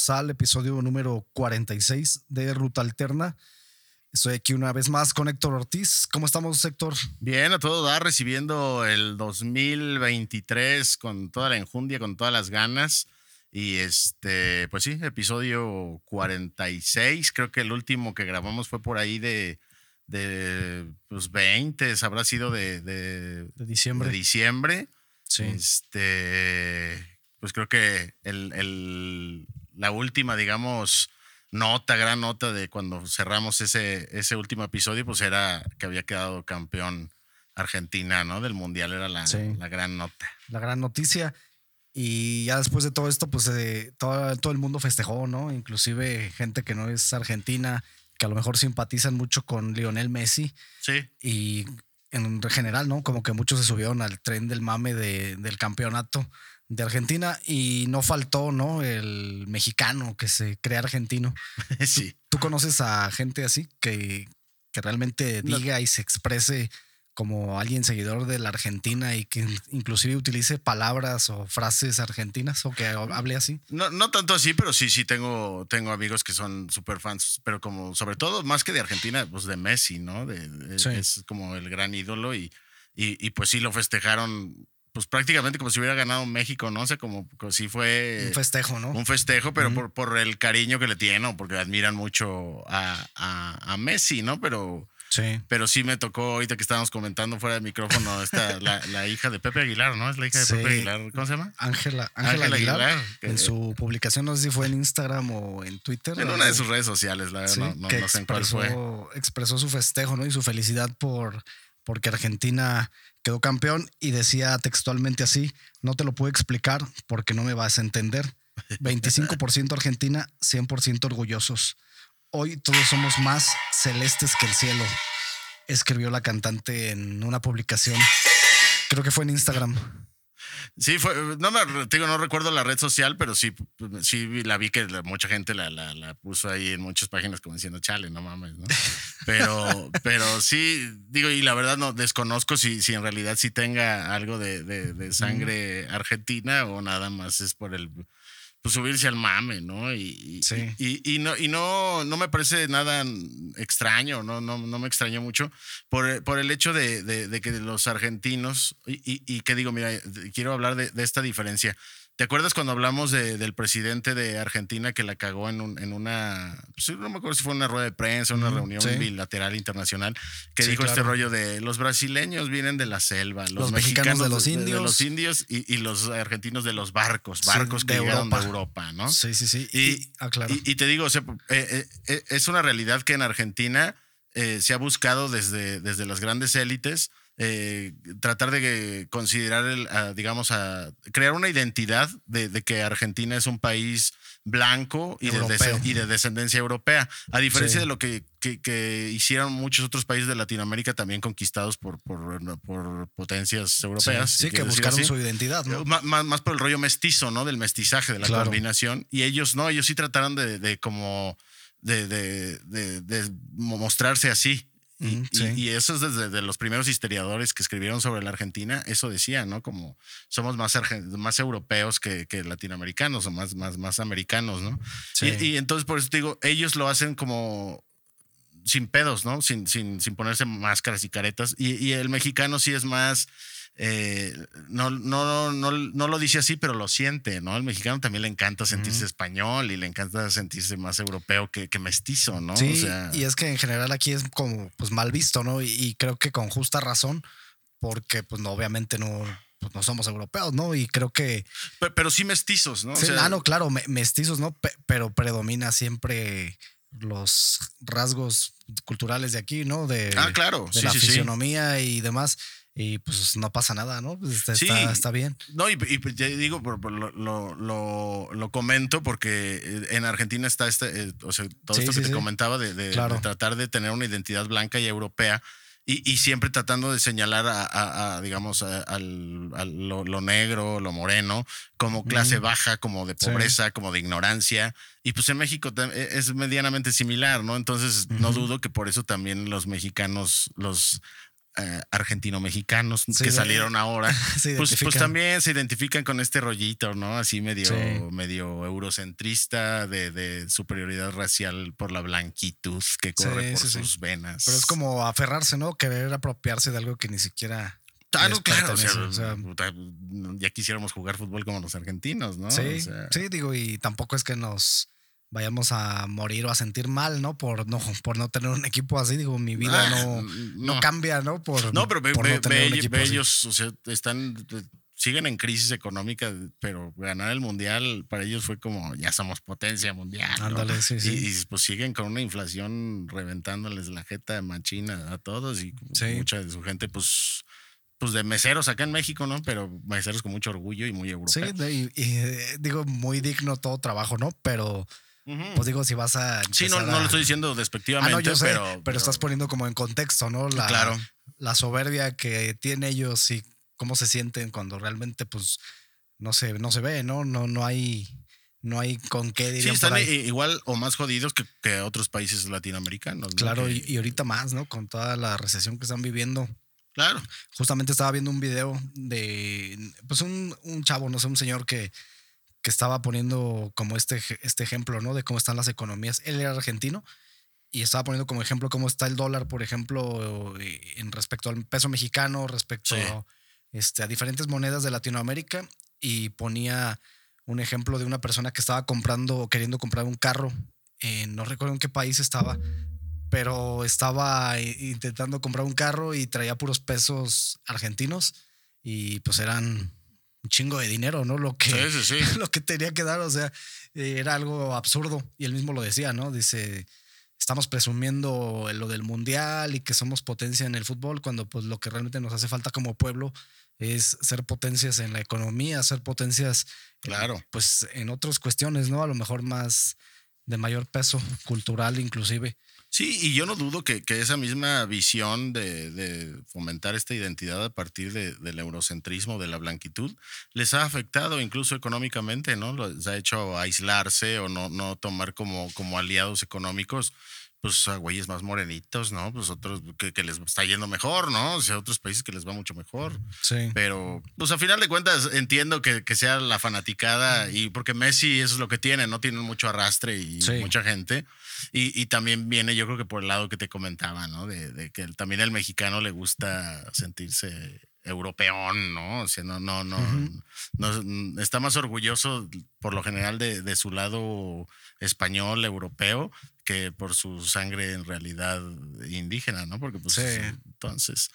bienvenidos al episodio número 46 de Ruta Alterna. Estoy aquí una vez más con Héctor Ortiz. ¿Cómo estamos, Héctor? Bien, a todo dar, recibiendo el 2023 con toda la enjundia, con todas las ganas. Y este, pues sí, episodio 46. Creo que el último que grabamos fue por ahí de, de pues 20, habrá sido de, de, diciembre. De diciembre. Sí. Este, pues creo que el, el, la última, digamos, nota, gran nota de cuando cerramos ese, ese último episodio, pues era que había quedado campeón Argentina, ¿no? Del Mundial era la, la gran nota. La gran noticia. Y ya después de todo esto, pues eh, todo, todo, el mundo festejó, ¿no? Inclusive gente que no es argentina, que a lo mejor simpatizan mucho con Lionel Messi. Sí. Y en general, ¿no? Como que muchos se subieron al tren del mame de, del campeonato de Argentina y no faltó, ¿no? El mexicano que se crea argentino. Sí. ¿Tú, conoces a gente así que, que realmente diga y se exprese como alguien seguidor de la Argentina y que inclusive utilice palabras o frases argentinas o que hable así? No, no tanto así, pero sí, sí tengo, tengo amigos que son súper fans, pero como sobre todo más que de Argentina, pues de Messi, ¿no? De, Es como el gran ídolo y, y, y pues sí lo festejaron pues prácticamente como si hubiera ganado México, ¿no? O sea, como, si fue... Un festejo, ¿no? Un festejo, pero por, por, el cariño que le tienen, porque admiran mucho a, a, Messi, ¿no? Pero... Sí. Pero sí me tocó, ahorita que estábamos comentando fuera del micrófono, esta, la, la, hija de Pepe Aguilar, ¿no? Es la hija de Pepe Aguilar. ¿Cómo se llama? Ángela Ángela Aguilar. en su publicación, no sé si fue en Instagram o en Twitter. En una de sus redes sociales, la verdad, no, no, que sé expresó, cuál fue. Expresó su festejo, ¿no? Y su felicidad por porque Argentina quedó campeón y decía textualmente así, no te lo puedo explicar porque no me vas a entender. 25% Argentina, 100% orgullosos. Hoy todos somos más celestes que el cielo, escribió la cantante en una publicación, creo que fue en Instagram. Sí, fue, no me digo, no recuerdo la red social, pero sí, sí la vi que mucha gente la, la, puso ahí en muchas páginas como diciendo, chale, no mames, ¿no? Pero, pero sí, digo, y la verdad no desconozco si, si en realidad sí tenga algo de, de sangre argentina o nada más es por el pues subirse al mame, ¿no? Y, y, y, no, y no, no me parece nada extraño, no, no, no me extrañó mucho por, por el hecho de, de, que los argentinos, y, y, que digo, mira, quiero hablar de, de esta diferencia. ¿Te acuerdas cuando hablamos del presidente de Argentina que la cagó en, un, en una, pues, no me acuerdo si fue una rueda de prensa, una reunión bilateral internacional, que dijo este rollo de los brasileños vienen de la selva, los, mexicanos, de los indios, de, los indios y, los argentinos de los barcos, barcos que llegaron de Europa, ¿no? Sí, sí, sí. Y, ah, y, te digo, eh, eh, eh, es una realidad que en Argentina se ha buscado desde, desde las grandes élites eh, tratar de considerar, el, digamos, a crear una identidad de, que Argentina es un país blanco y de, y de, descendencia europea, a diferencia de lo que, que, hicieron muchos otros países de Latinoamérica también conquistados por, por, potencias europeas. Sí, que buscaron su identidad. ¿no? Más, más, por el rollo mestizo, ¿no? Del mestizaje, de la combinación. Y ellos no, ellos sí trataron de, de como de, de, mostrarse así. Y, eso es desde los primeros historiadores que escribieron sobre la Argentina, eso decía, ¿no? Como somos más, más europeos que, latinoamericanos o más, más, más americanos, ¿no? Y, entonces por eso te digo, ellos lo hacen como sin pedos, ¿no? Sin, sin, sin ponerse máscaras y caretas. Y, el mexicano sí es más eh, no, no, no, no lo dice así, pero lo siente, ¿no? Al mexicano también le encanta sentirse español y le encanta sentirse más europeo que, mestizo, ¿no? Sí, y es que en general aquí es como pues mal visto, ¿no? Y, creo que con justa razón, porque pues no, obviamente no, pues, no somos europeos, ¿no? Y creo que... Pero, sí mestizos, ¿no? Sí, ah, no, claro, mestizos, ¿no? pero predomina siempre los rasgos culturales de aquí, ¿no? De, ah, claro. de la fisionomía y demás y pues no pasa nada, ¿no? Pues está, sí, está, bien. No, y, y te digo, lo, lo, lo, comento porque eh, en Argentina está este, eh, o sea, todo esto que te comentaba de, tratar de tener una identidad blanca y europea. Y, y siempre tratando de señalar a, digamos, a, lo, negro, lo moreno, como clase baja, como de pobreza, como de ignorancia. Y pues en México e, es medianamente similar, ¿no? Entonces no dudo que por eso también los mexicanos, los eh, argentino-mexicanos que salieron ahora, pues, pues, también se identifican con este rollito, ¿no? Así medio, medio eurocentrista de, superioridad racial por la blanquitud que corre por sus venas. Pero es como aferrarse, ¿no? Querer apropiarse de algo que ni siquiera Claro, claro. O sea, ya quisiéramos jugar fútbol como los argentinos, ¿no? Sí, sí, digo, y tampoco es que nos vayamos a morir o a sentir mal, ¿no? Por no, por no tener un equipo así. Digo, mi vida ah, no, no, cambia, ¿no? Por, no, pero ve, ellos, o sea, están, siguen en crisis económica, pero ganar el mundial para ellos fue como, ya somos potencia mundial. Ándale, sí, sí. Y, pues siguen con una inflación reventándoles la jeta de machina a todos y mucha de su gente, pues pues de meseros acá en México, ¿no? Pero meseros con mucho orgullo y muy europeos. Sí, y, eh, digo, muy digno todo trabajo, ¿no? Pero pues digo, si vas a. Sí, no, no lo estoy diciendo despectivamente, ah, no, yo sé, pero, pero, estás poniendo como en contexto, ¿no? La, claro. La soberbia que tienen ellos y cómo se sienten cuando realmente, pues, no se, no se ve, ¿no? No, no hay. No hay con qué dirían Sí, están igual o más jodidos que, que otros países latinoamericanos. Claro, y, ahorita más, ¿no? Con toda la recesión que están viviendo. Claro. Justamente estaba viendo un video de, pues un, un, chavo, no sé, un señor que que estaba poniendo como este, este ejemplo, ¿no? De cómo están las economías. Él era argentino y estaba poniendo como ejemplo cómo está el dólar, por ejemplo, eh, en respecto al peso mexicano, respecto este, a diferentes monedas de Latinoamérica y ponía un ejemplo de una persona que estaba comprando o queriendo comprar un carro. no recuerdo en qué país estaba, pero estaba intentando comprar un carro y traía puros pesos argentinos y pues eran un chingo de dinero, ¿no? Lo que, lo que tenía que dar, o sea, era algo absurdo. Y él mismo lo decía, ¿no? Dice, estamos presumiendo lo del mundial y que somos potencia en el fútbol, cuando pues lo que realmente nos hace falta como pueblo es ser potencias en la economía, ser potencias, claro, pues en otras cuestiones, ¿no? A lo mejor más de mayor peso cultural inclusive. Sí, y yo no dudo que, esa misma visión de, fomentar esta identidad a partir del eurocentrismo, de la blanquitud, les ha afectado incluso económicamente, ¿no? Les ha hecho aislarse o no, no tomar como, como aliados económicos pues a güeyes más morenitos, ¿no? Pues otros que, les está yendo mejor, ¿no? O sea, otros países que les va mucho mejor. Sí. Pero, pues a final de cuentas entiendo que, sea la fanaticada y porque Messi eso es lo que tiene, no tiene mucho arrastre y mucha gente. Y, también viene, yo creo que por el lado que te comentaba, ¿no? De, que también al mexicano le gusta sentirse europeón, ¿no? O sea, no, no, no, no, está más orgulloso por lo general de, de, su lado español, europeo, que por su sangre en realidad indígena, ¿no? Porque pues entonces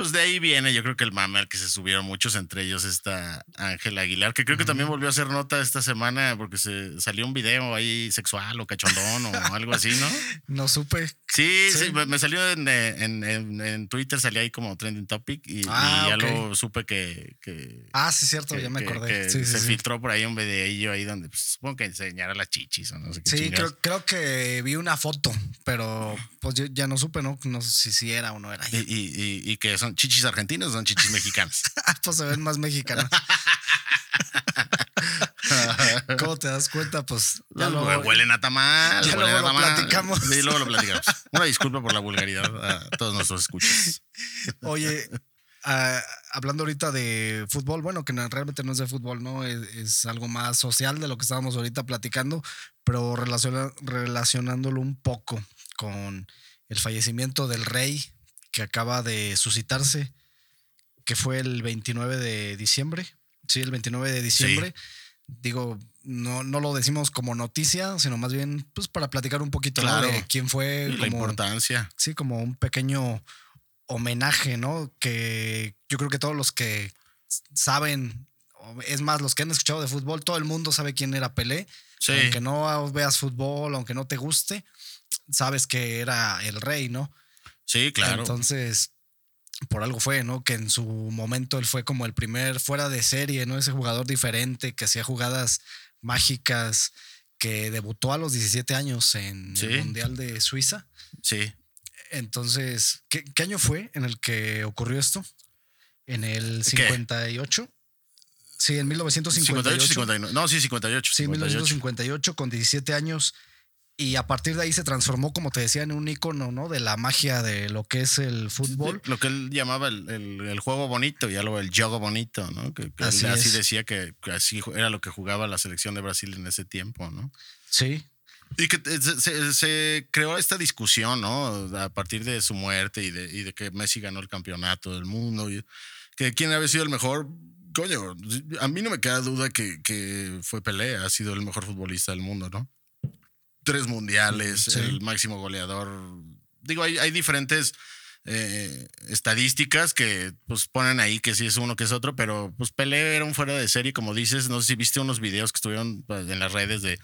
pues de ahí viene, yo creo que el mame al que se subieron muchos, entre ellos esta Ángela Aguilar, que creo que también volvió a hacer nota esta semana porque se salió un video ahí sexual o cachondón o algo así, ¿no? No supe. Sí, sí, me salió en, en, Twitter, salía ahí como trending topic y, ah, ya lo supe que, Ah, sí, cierto, ya me acordé. se filtró por ahí un videillo ahí donde pues, supongo que enseñara las chichis o no sé qué. Sí, creo, creo, que vi una foto, pero pues yo ya no supe, ¿no? No sé si, era o no era. Y, y, y que son chichis argentinas o son chichis mexicanas? pues se ven más mexicanas. ¿Cómo te das cuenta? Pues ya lo, huelen a tamal. Ya luego lo platicamos. Sí, luego lo platicamos. Una disculpa por la vulgaridad a todos nuestros escuchas. Oye, ah, hablando ahorita de fútbol, bueno, que realmente no es de fútbol, ¿no? Es, algo más social de lo que estábamos ahorita platicando, pero relacionándolo un poco con el fallecimiento del rey que acaba de suscitarse, que fue el 29 de diciembre. Sí, el 29 de diciembre. Digo, no, no lo decimos como noticia, sino más bien pues para platicar un poquito de quién fue. la importancia. Sí, como un pequeño homenaje, ¿no? Que yo creo que todos los que saben, es más, los que han escuchado de fútbol, todo el mundo sabe quién era Pelé. Aunque no veas fútbol, aunque no te guste, sabes que era el rey, ¿no? Sí, claro. Entonces, por algo fue, ¿no? Que en su momento él fue como el primer fuera de serie, ¿no? Ese jugador diferente que hacía jugadas mágicas, que debutó a los 17 años en el Mundial de Suiza. Sí. Entonces, ¿qué, año fue en el que ocurrió esto? En el 58. Sí, en 1958. 58 59. No, sí, 58. Sí, 1958, con 17 años. Y a partir de ahí se transformó, como te decía, en un icono, ¿no? De la magia de lo que es el fútbol. Lo que él llamaba el, el, juego bonito y algo el juego bonito, ¿no? Que, así, decía que, así era lo que jugaba la selección de Brasil en ese tiempo, ¿no? Sí. Y que se, se, creó esta discusión, ¿no? A partir de su muerte y de, y de que Messi ganó el campeonato del mundo. Y que quién había sido el mejor. Coño, a mí no me queda duda que, que fue Pelé, ha sido el mejor futbolista del mundo, ¿no? Tres mundiales, el máximo goleador. Digo, hay, hay diferentes eh, estadísticas que pues ponen ahí que sí es uno que es otro, pero pues Pelé era un fuera de serie, como dices, no sé si viste unos videos que estuvieron pues, en las redes de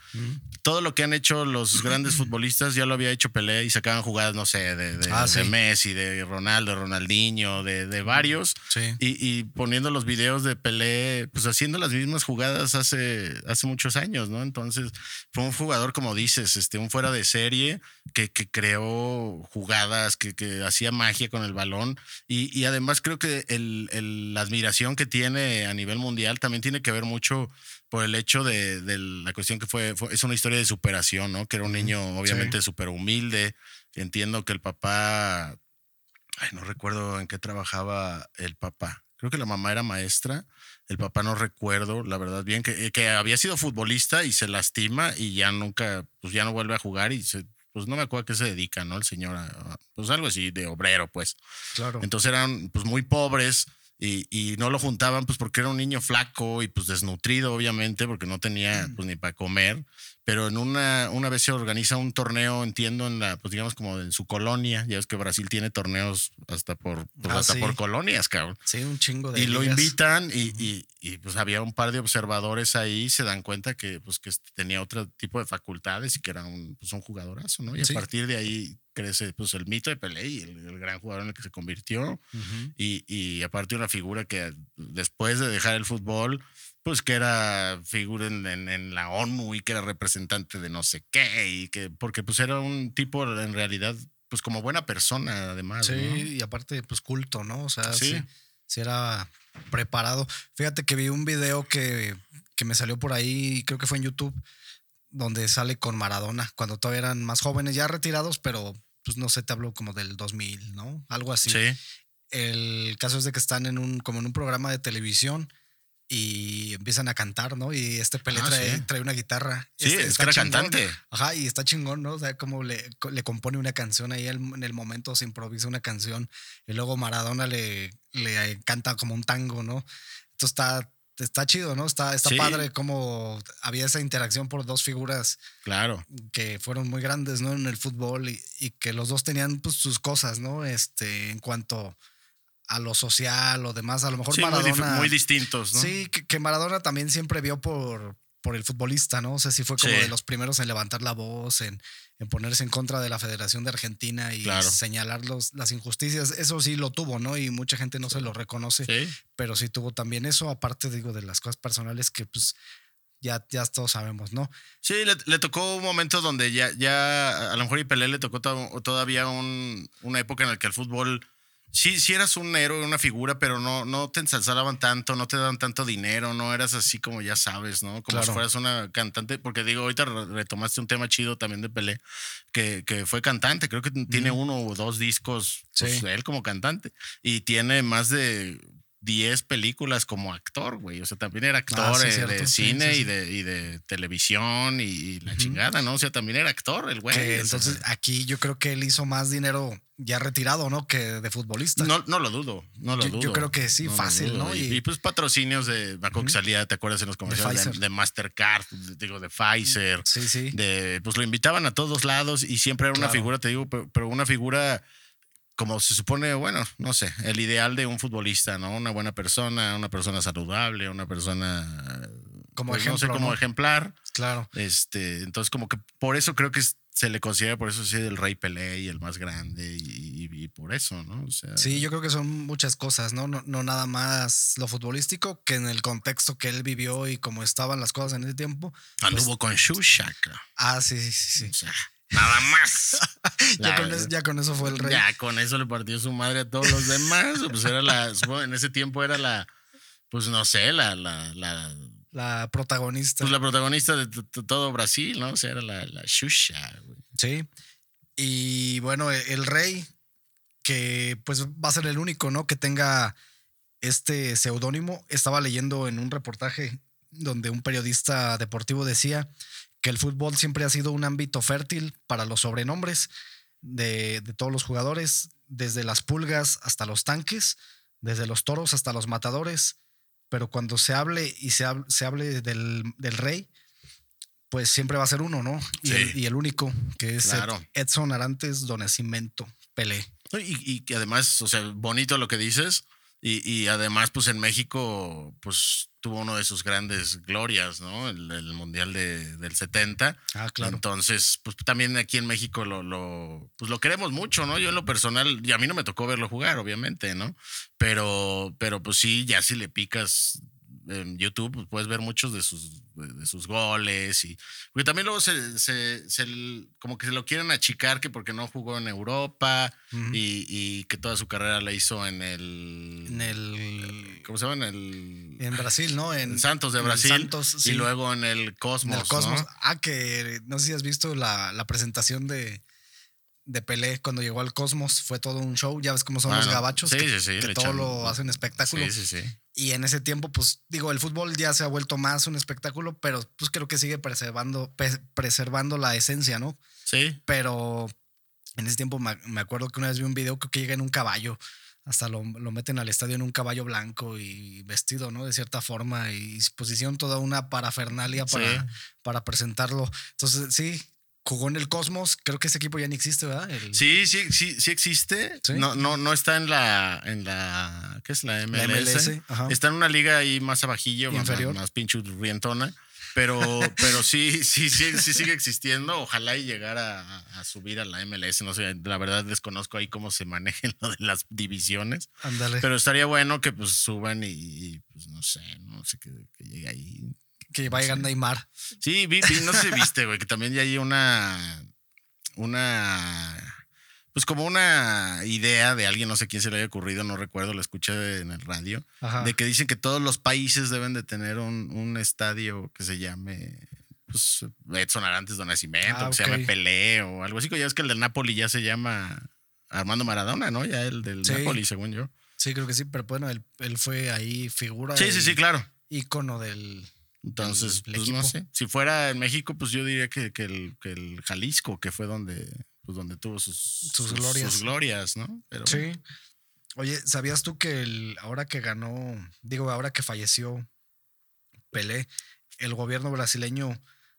todo lo que han hecho los grandes futbolistas, ya lo había hecho Pelé y sacaban jugadas, no sé, de, de, ah, Messi, de Ronaldo, Ronaldinho, de, de varios, y, poniendo los videos de Pelé, pues haciendo las mismas jugadas hace, hace muchos años, ¿no? Entonces fue un jugador, como dices, este, un fuera de serie que, que creó jugadas, que, que hacía más magia con el balón y, además creo que el, la admiración que tiene a nivel mundial también tiene que ver mucho por el hecho de, la cuestión que fue, es una historia de superación, ¿no? Que era un niño obviamente súper humilde. Entiendo que el papá, ay, no recuerdo en qué trabajaba el papá. Creo que la mamá era maestra, el papá no recuerdo, la verdad bien, que, que había sido futbolista y se lastima y ya nunca, pues ya no vuelve a jugar y se pues no me acuerdo a qué se dedica, ¿no? El señor, pues algo así de obrero, pues. Claro. Entonces eran pues muy pobres y, y, no lo juntaban pues porque era un niño flaco y pues desnutrido obviamente porque no tenía mm. pues ni para comer pero en una una vez se organiza un torneo entiendo en la pues digamos como en su colonia ya ves que Brasil tiene torneos hasta por pues, ah, hasta por colonias cabrón. Sí un chingo de y lo invitan y, y, y, pues había un par de observadores ahí y se dan cuenta que pues que tenía otro tipo de facultades y que era un pues un jugadorazo no y a partir de ahí crece pues el mito de Pelé y el, gran jugador en el que se convirtió. Y, y, aparte una figura que después de dejar el fútbol pues que era figura en, en, la ONU y que era representante de no sé qué y que porque pues era un tipo en realidad pues como buena persona además sí y aparte pues culto no o sea sí. sí, era preparado fíjate que vi un video que, que me salió por ahí creo que fue en YouTube donde sale con Maradona cuando todavía eran más jóvenes ya retirados pero pues no sé, te hablo como del 2000, ¿no? Algo así. Sí. El caso es de que están en un, como en un programa de televisión y empiezan a cantar, ¿no? Y este Pelé ah, trae, una guitarra. Sí, este, es que era cantante. Ajá, y está chingón, ¿no? O sea, como le, le compone una canción ahí en el momento, se improvisa una canción y luego Maradona le, le canta como un tango, ¿no? Entonces está, está chido, ¿no? Está, está padre cómo había esa interacción por dos figuras. Claro. Que fueron muy grandes, ¿no? En el fútbol y, y que los dos tenían pues, sus cosas, ¿no? Este, en cuanto a lo social o demás. A lo mejor Maradona. Muy, distintos, ¿no? Sí, que, Maradona también siempre vio por, por el futbolista, ¿no? O sea, sí fue como de los primeros en levantar la voz, en, en, ponerse en contra de la Federación de Argentina y señalar los, las injusticias. Eso sí lo tuvo, ¿no? Y mucha gente no se lo reconoce, pero sí tuvo también eso, aparte, digo, de las cosas personales que pues ya, ya todos sabemos, ¿no? Sí, le, tocó un momento donde ya, ya a lo mejor y Pelé le tocó todavía un, una época en la que el fútbol sí, sí eras un héroe, una figura, pero no, no te ensalzaban tanto, no te daban tanto dinero, no eras así como ya sabes, ¿no? Como si fueras una cantante, porque digo, ahorita retomaste un tema chido también de Pelé, que, que fue cantante, creo que tiene uno o dos discos, pues, él como cantante, y tiene más de 10 películas como actor, güey. O sea, también era actor ah, eh, de cine y, de, y de televisión y, la chingada, ¿no? O sea, también era actor el güey. entonces, aquí yo creo que él hizo más dinero ya retirado, ¿no? Que de futbolista. No, no lo dudo, no lo yo, dudo. Yo creo que sí, fácil, ¿no? Y, pues patrocinios de, me que salía, ¿te acuerdas en los comerciales? De, Mastercard, digo, de Pfizer. Sí, sí. De, pues lo invitaban a todos lados y siempre era una figura, te digo, pero una figura como se supone, bueno, no sé, el ideal de un futbolista, ¿no? Una buena persona, una persona saludable, una persona como pues, ejemplo, no sé, como ejemplar. Claro. Este, entonces como que por eso creo que se le considera por eso sí el rey Pelé y el más grande y, por eso, ¿no? sí, yo creo que son muchas cosas, ¿no? ¿no? No nada más lo futbolístico que en el contexto que él vivió y cómo estaban las cosas en ese tiempo. Anduvo pues, con Shusha. Ah, sí, sí, sí. sí. Nada más. ya, con eso, fue el rey. Ya con eso le partió su madre a todos los demás. Pues era la, en ese tiempo era la, pues no sé, la, la, La protagonista. Pues la protagonista de todo Brasil, ¿no? O sea, era la, la Xuxa, güey. Sí. Y bueno, e, el rey, que pues va a ser el único, ¿no? Que tenga este seudónimo. Estaba leyendo en un reportaje donde un periodista deportivo decía que el fútbol siempre ha sido un ámbito fértil para los sobrenombres de, todos los jugadores, desde las pulgas hasta los tanques, desde los toros hasta los matadores, pero cuando se hable y se hable, se hable del, rey, pues siempre va a ser uno, ¿no? Y, el, único, que es Edson Arantes Donacimento Pelé. Y, y, además, o sea, bonito lo que dices, y, además, pues en México, pues tuvo uno de sus grandes glorias, ¿no? El, Mundial de, del 70. Ah, claro. Entonces, pues también aquí en México lo, lo, pues lo queremos mucho, ¿no? Yo en lo personal, y a mí no me tocó verlo jugar, obviamente, ¿no? Pero, pero pues sí, ya si le picas en YouTube pues, puedes ver muchos de sus, de sus goles y porque también luego se, se, como que se lo quieren achicar que porque no jugó en Europa y, que toda su carrera la hizo en el en el ¿cómo se llama? en el en Brasil, ¿no? En, Santos de Brasil Santos, y luego en el Cosmos, el Cosmos. Ah, que no sé si has visto la, la presentación de de Pelé cuando llegó al Cosmos fue todo un show. Ya ves cómo son los gabachos, que, todo lo hacen espectáculo. Y en ese tiempo, pues digo, el fútbol ya se ha vuelto más un espectáculo, pero pues creo que sigue preservando, preservando la esencia, ¿no? Sí. Pero en ese tiempo me acuerdo que una vez vi un video que llega en un caballo. Hasta lo, meten al estadio en un caballo blanco y vestido, ¿no? De cierta forma y pusieron toda una parafernalia para, para presentarlo. Entonces, sí, jugó en el Cosmos. Creo que ese equipo ya ni existe, ¿verdad? Sí, sí, sí, sí existe. No, no, no está en la, en la, ¿qué es la MLS? Está en una liga ahí más abajillo, Inferior. más, más pinche rientona. Pero, pero sí, sí, sí, sí sigue existiendo. Ojalá y llegara a, subir a la MLS. No sé, la verdad desconozco ahí cómo se manejan lo de las divisiones. Ándale. Pero estaría bueno que pues suban y, pues no sé, no sé que, que llegue ahí que vaya a Neymar. Sí, vi, no sé, viste, güey, que también ya hay una. Una. Pues como una idea de alguien, no sé quién se le haya ocurrido, no recuerdo, lo escuché en el radio, de que dicen que todos los países deben de tener un, estadio que se llame pues, Edson Arantes de Nacimiento, ah, que se llame Pelé o algo así. Ya es que el del Napoli ya se llama Armando Maradona, ¿no? Ya el del Napoli, según yo. Sí, creo que sí, pero bueno, él, él fue ahí figura. Sí, sí, sí, claro. Ícono del, entonces, pues no sé. Si fuera en México, pues yo diría que, que, el, que el, Jalisco, que fue donde, pues donde tuvo sus, sus, glorias. Sus glorias, ¿no? Pero, sí. Oye, ¿sabías tú que el, ahora que ganó, digo, ahora que falleció Pelé, el gobierno brasileño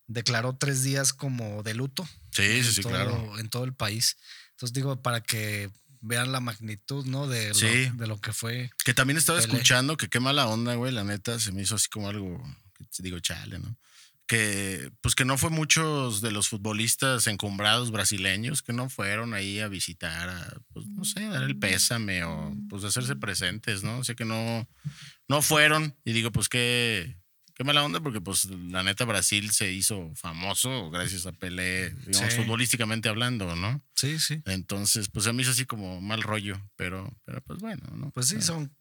declaró tres días como de luto? Sí, sí, sí, claro. En todo el país. Entonces digo, para que vean la magnitud, ¿no? De, lo, de lo que fue. Que también estaba escuchando que qué mala onda, güey, la neta, se me hizo así como algo digo, chale, ¿no? Que, pues que no fue muchos de los futbolistas encumbrados brasileños que no fueron ahí a visitar, a, pues no sé, dar el pésame o pues hacerse presentes, ¿no? O sea que no, no fueron y digo, pues qué, qué mala onda porque pues la neta Brasil se hizo famoso gracias a Pelé, digamos, futbolísticamente hablando, ¿no? Sí, sí. Entonces, pues a mí es así como mal rollo, pero, pero pues bueno, ¿no? Pues sí, son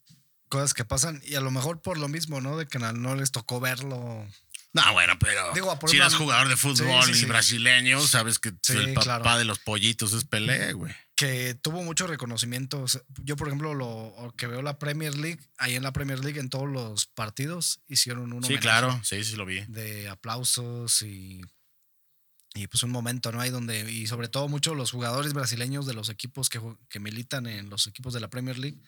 cosas que pasan y a lo mejor por lo mismo, ¿no? De que no les tocó verlo. No, bueno, pero si eres jugador de fútbol y brasileño, sabes que el papá de los pollitos es Pelé, güey. Que tuvo muchos reconocimientos. Yo, por ejemplo, lo que veo la Premier League, ahí en la Premier League, en todos los partidos, hicieron uno. Sí, claro, sí, sí lo vi. De aplausos y, y pues un momento, ¿no? Hay donde, y sobre todo muchos los jugadores brasileños de los equipos que, que militan en los equipos de la Premier League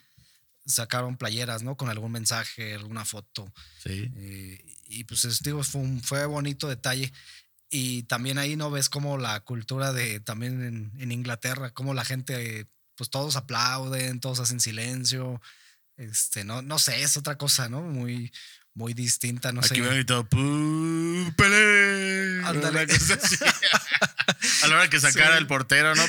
sacaron playeras, ¿no? Con algún mensaje, alguna foto. Sí. Eh, y pues digo, fue un fue bonito detalle. Y también ahí no ves como la cultura de también en, Inglaterra, como la gente, pues todos aplauden, todos hacen silencio. Este, no, no sé, es otra cosa, ¿no? Muy, muy distinta, no sé. Aquí me han gritado. Ándale. A la hora que sacara el portero, ¿no?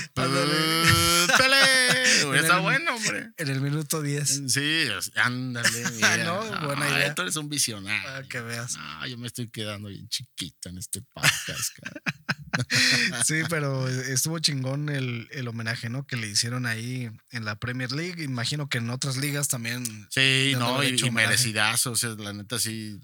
Está bueno, hombre. En el minuto 10. Sí, ándale. Ah, no, buena idea. Tú eres un visionario. Para que veas. No, yo me estoy quedando bien chiquita en este podcast, sí, pero estuvo chingón el, el, homenaje, ¿no? Que le hicieron ahí en la Premier League. Imagino que en otras ligas también. Sí, no, y, y merecidazo. O sea, la neta sí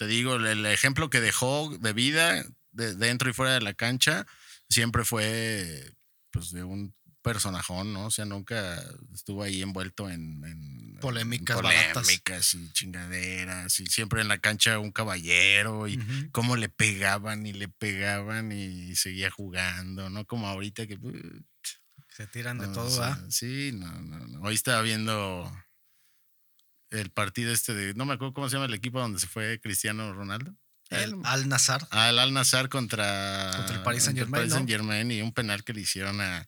te digo, el, el ejemplo que dejó de vida de, dentro y fuera de la cancha siempre fue pues de un personajón, ¿no? O sea, nunca estuvo ahí envuelto en, en- Polémicas en polémicas y chingaderas y siempre en la cancha un caballero y cómo le pegaban y le pegaban y seguía jugando, ¿no? Como ahorita que uh, Se tiran de no, todo, o sea, ¿ah? Sí, no, no, no. Hoy estaba viendo el partido este de, no me acuerdo cómo se llama el equipo donde se fue Cristiano Ronaldo. El El- Al Nazar. al Al Nazar contra, Contra el Paris contra Saint-Germain, ¿no? Saint-Germain y un penal que le hicieron a,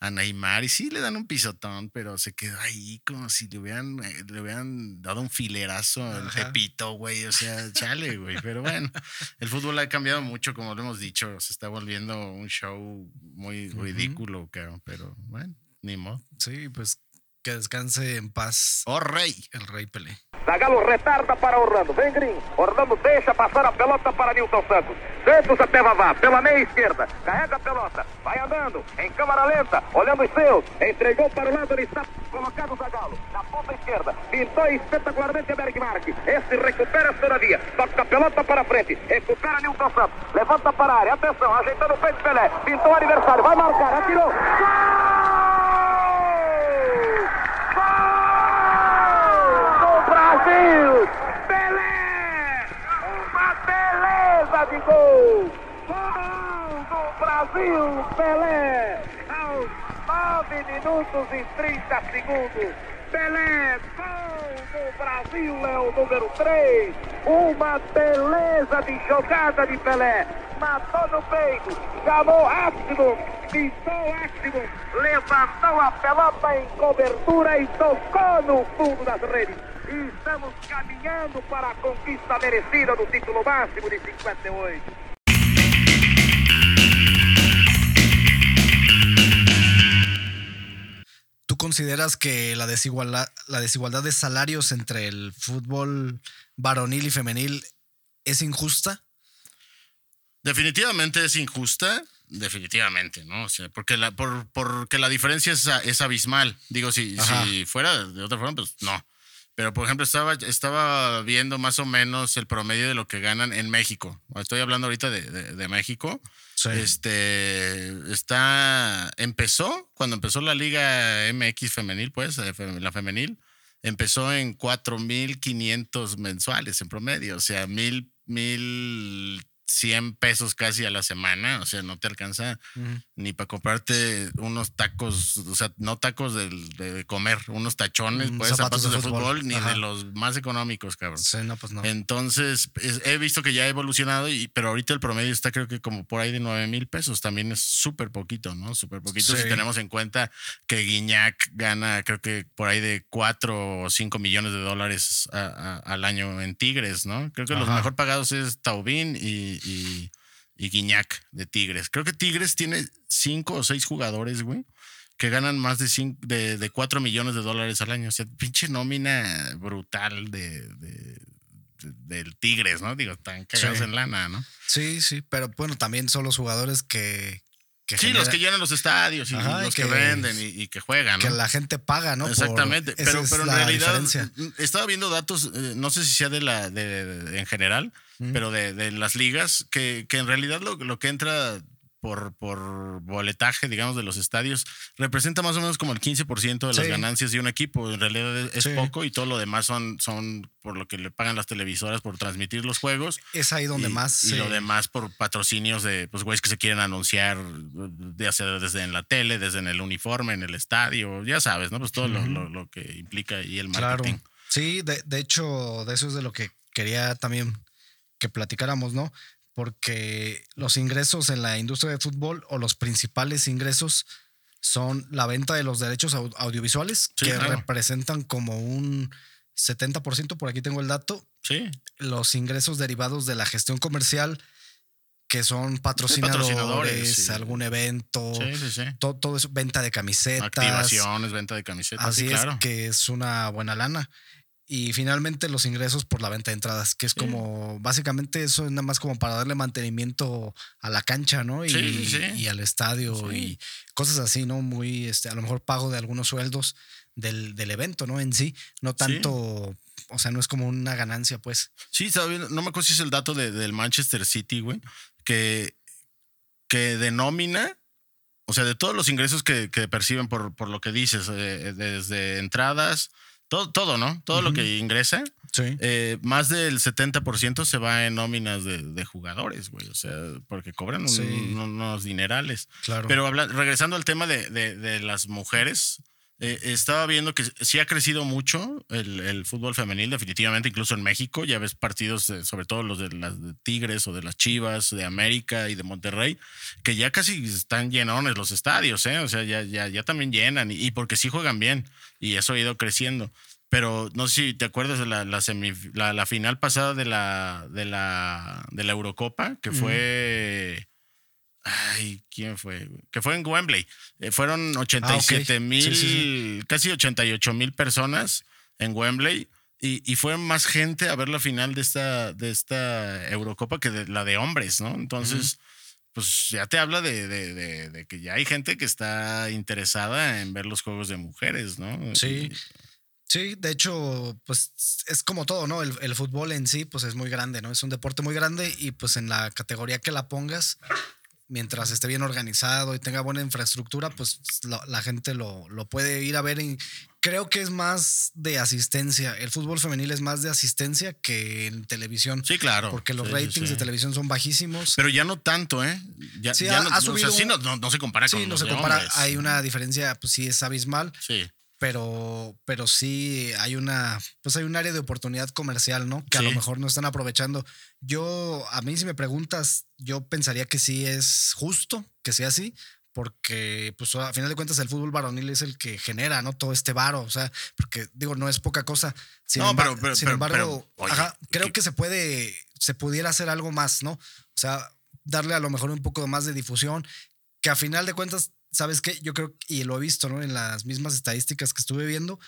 a Neymar. Y sí le dan un pisotón, pero se quedó ahí como si le hubieran, eh, le hubieran dado un filerazo al. Pepito, güey. O sea, chale, güey. Pero bueno, el fútbol ha cambiado mucho, como lo hemos dicho. Se está volviendo un show muy ridículo, cabrón. Pero bueno, ni modo. Sí, pues que descanse en paz ¡Oh, rey! el Rey Pelé. Zagallo retarda para Orlando. Vem Green. Orlando deixa passar a pelota para Nilton Santos. Santos até Vavá, pela meia esquerda. Carrega a pelota. Vai andando. Em câmara lenta. Olhando os seus. Entregou para o lado. Ele está colocado o Zagallo. Na ponta esquerda. Pintou espetacularmente a Bergmark. Esse recupera a todavia. Toca a pelota para frente. Recupera Nilton Santos. Levanta para a área. Atenção. Ajeitando o peito Pelé. Pintou o adversário. Vai marcar. Atirou. Gol Brasil! Pelé! Uma beleza de gol! Gol do Brasil, Pelé! Aos 9 minutos e 30 segundos. Pelé, gol do Brasil, é o número 3. Uma beleza de jogada de Pelé. Matou no peito, chamou Áximo, pintou Áximo, levantou a pelota em cobertura e tocou no fundo das redes. E estamos caminhando para a conquista merecida do título máximo de 58. ¿Tú consideras que la desigualdad, la desigualdad de salarios entre el fútbol varonil y femenil es injusta? Definitivamente es injusta, definitivamente, ¿no? O sea, porque la, por, porque la diferencia es, es abismal. Digo, si, si fuera de otra forma, pues no. Pero, por ejemplo, estaba, estaba viendo más o menos el promedio de lo que ganan en México. Estoy hablando ahorita de, de- de México. Sí. Este está. Empezó, cuando empezó la Liga MX femenil, pues, eh, la femenil, empezó en 4.500 mensuales en promedio. O sea, mil, mil cien pesos casi a la semana. O sea, no te alcanza ni para comprarte unos tacos, o sea, no tacos de, comer, unos tachones, Mm, pues, zapatos zapatos, de fútbol. fútbol, ni Ajá. de los más económicos, cabrón. Sí, no, pues no. Entonces, es- he visto que ya ha evolucionado, y, pero ahorita el promedio está creo que como por ahí de 9 mil pesos. También es súper poquito, ¿no? Súper poquito Sí. si tenemos en cuenta que Guiñac gana creo que por ahí de 4 o 5 millones de dólares a- a- al año en Tigres, ¿no? Creo que los mejor pagados es Taubín y, y, y Guiñac de Tigres. Creo que Tigres tiene 5 o 6 jugadores, güey. Que ganan más de, cinco, de, de 4 millones de dólares al año. O sea, pinche nómina brutal de, de- de- del Tigres, ¿no? Digo, están cagados Sí. en lana, ¿no? Sí, sí, pero bueno, también son los jugadores que, que, Sí, genera- los que llenan los estadios y Ajá, los que, que- venden y, y que juegan, que la gente paga, ¿no? Exactamente, pero, en realidad diferencia. estaba viendo datos, eh, no sé si sea de la de, de- en general, Mm. pero de, de las ligas, que, que en realidad lo, lo que entra por, por boletaje, digamos, de los estadios, representa más o menos como el 15% de las Sí. ganancias de un equipo. En realidad es, es Sí. poco y todo lo demás son, son por lo que le pagan las televisoras por transmitir los juegos. Es ahí donde y, más. y lo demás por patrocinios de pues güeyes que se quieren anunciar ya sea desde en la tele, desde en el uniforme, en el estadio, ya sabes, ¿no? Pues todo lo- lo, lo que implica ahí el Claro. marketing. Sí, de, de hecho, de eso es de lo que quería también que platicáramos, ¿no? Porque los ingresos en la industria de fútbol o los principales ingresos son la venta de los derechos au- audiovisuales, Sí, que claro. representan como un 70%, por aquí tengo el dato, Sí, los ingresos derivados de la gestión comercial, que son patrocinadores, patrocinadores, sí. algún evento, sí, sí, sí. to- todo, eso, venta de camisetas. Activaciones, venta de camisetas, Así sí, es, que es una buena lana. Y finalmente los ingresos por la venta de entradas, que es Sí. como, básicamente eso es nada más como para darle mantenimiento a la cancha, ¿no? Y, Sí, sí, y al estadio y cosas así, ¿no? Muy, este, a lo mejor pago de algunos sueldos del, del evento, ¿no? En sí, no tanto, o sea, no es como una ganancia, pues. Sí, estaba viendo, no me acuerdo si es el dato de- del Manchester City, güey, que, que denomina, o sea, de todos los ingresos que, que perciben por, por lo que dices, eh, desde entradas, todo, todo, ¿no? Todo lo que ingresa, Sí. eh, más del 70% se va en nóminas de, de jugadores, güey, o sea, porque cobran un- Sí. unos dinerales. claro. Pero habla- regresando al tema de, de- de las mujeres, eh, estaba viendo que sí ha crecido mucho el, el fútbol femenil, definitivamente, incluso en México. Ya ves partidos, eh, sobre todo los de las de Tigres o de las Chivas, de América y de Monterrey, que ya casi están llenones los estadios, ¿eh? O sea, ya, ya, ya también llenan y, y porque sí juegan bien y eso ha ido creciendo. Pero no sé si te acuerdas de la, la, semif- la, la final pasada de la, de la, de la Eurocopa, que fue. Ay, ¿quién fue? Que fue en Wembley. Eh, fueron 87 mil, Sí, sí, casi 88 mil personas en Wembley. Y, y fue más gente a ver la final de esta, de esta Eurocopa que de, la de hombres, ¿no? Entonces, pues ya te habla de, de- de- que ya hay gente que está interesada en ver los juegos de mujeres, ¿no? Sí. Sí, de hecho, pues es como todo, ¿no? El, el fútbol en sí, pues es muy grande, ¿no? Es un deporte muy grande y pues en la categoría que la pongas, mientras esté bien organizado y tenga buena infraestructura, pues la, la gente lo, lo puede ir a ver. Y creo que es más de asistencia. El fútbol femenil es más de asistencia que en televisión. Sí, claro. Porque los Sí, ratings sí. de televisión son bajísimos. Pero ya no tanto, ¿eh? Ya, Sí, ya ha- no, ha o sea, subido sí no, no- no se compara con sí, no los se compara. hombres. Hay una diferencia, pues sí, es abismal. Sí. Pero, pero sí hay una, pues hay un área de oportunidad comercial, ¿no? Que a lo mejor no están aprovechando. Yo, a mí si me preguntas, yo pensaría que sí es justo que sea así, porque pues a final de cuentas el fútbol varonil es el que genera, ¿no? Todo este varo, o sea, porque digo, no es poca cosa. Sin, No, pero- pero- sin pero- embargo, oye, ajá, creo ¿qué- que se puede, se pudiera hacer algo más, ¿no? O sea, darle a lo mejor un poco más de difusión, que a final de cuentas, ¿sabes qué? Yo creo, y lo he visto, ¿no? En las mismas estadísticas que estuve viendo,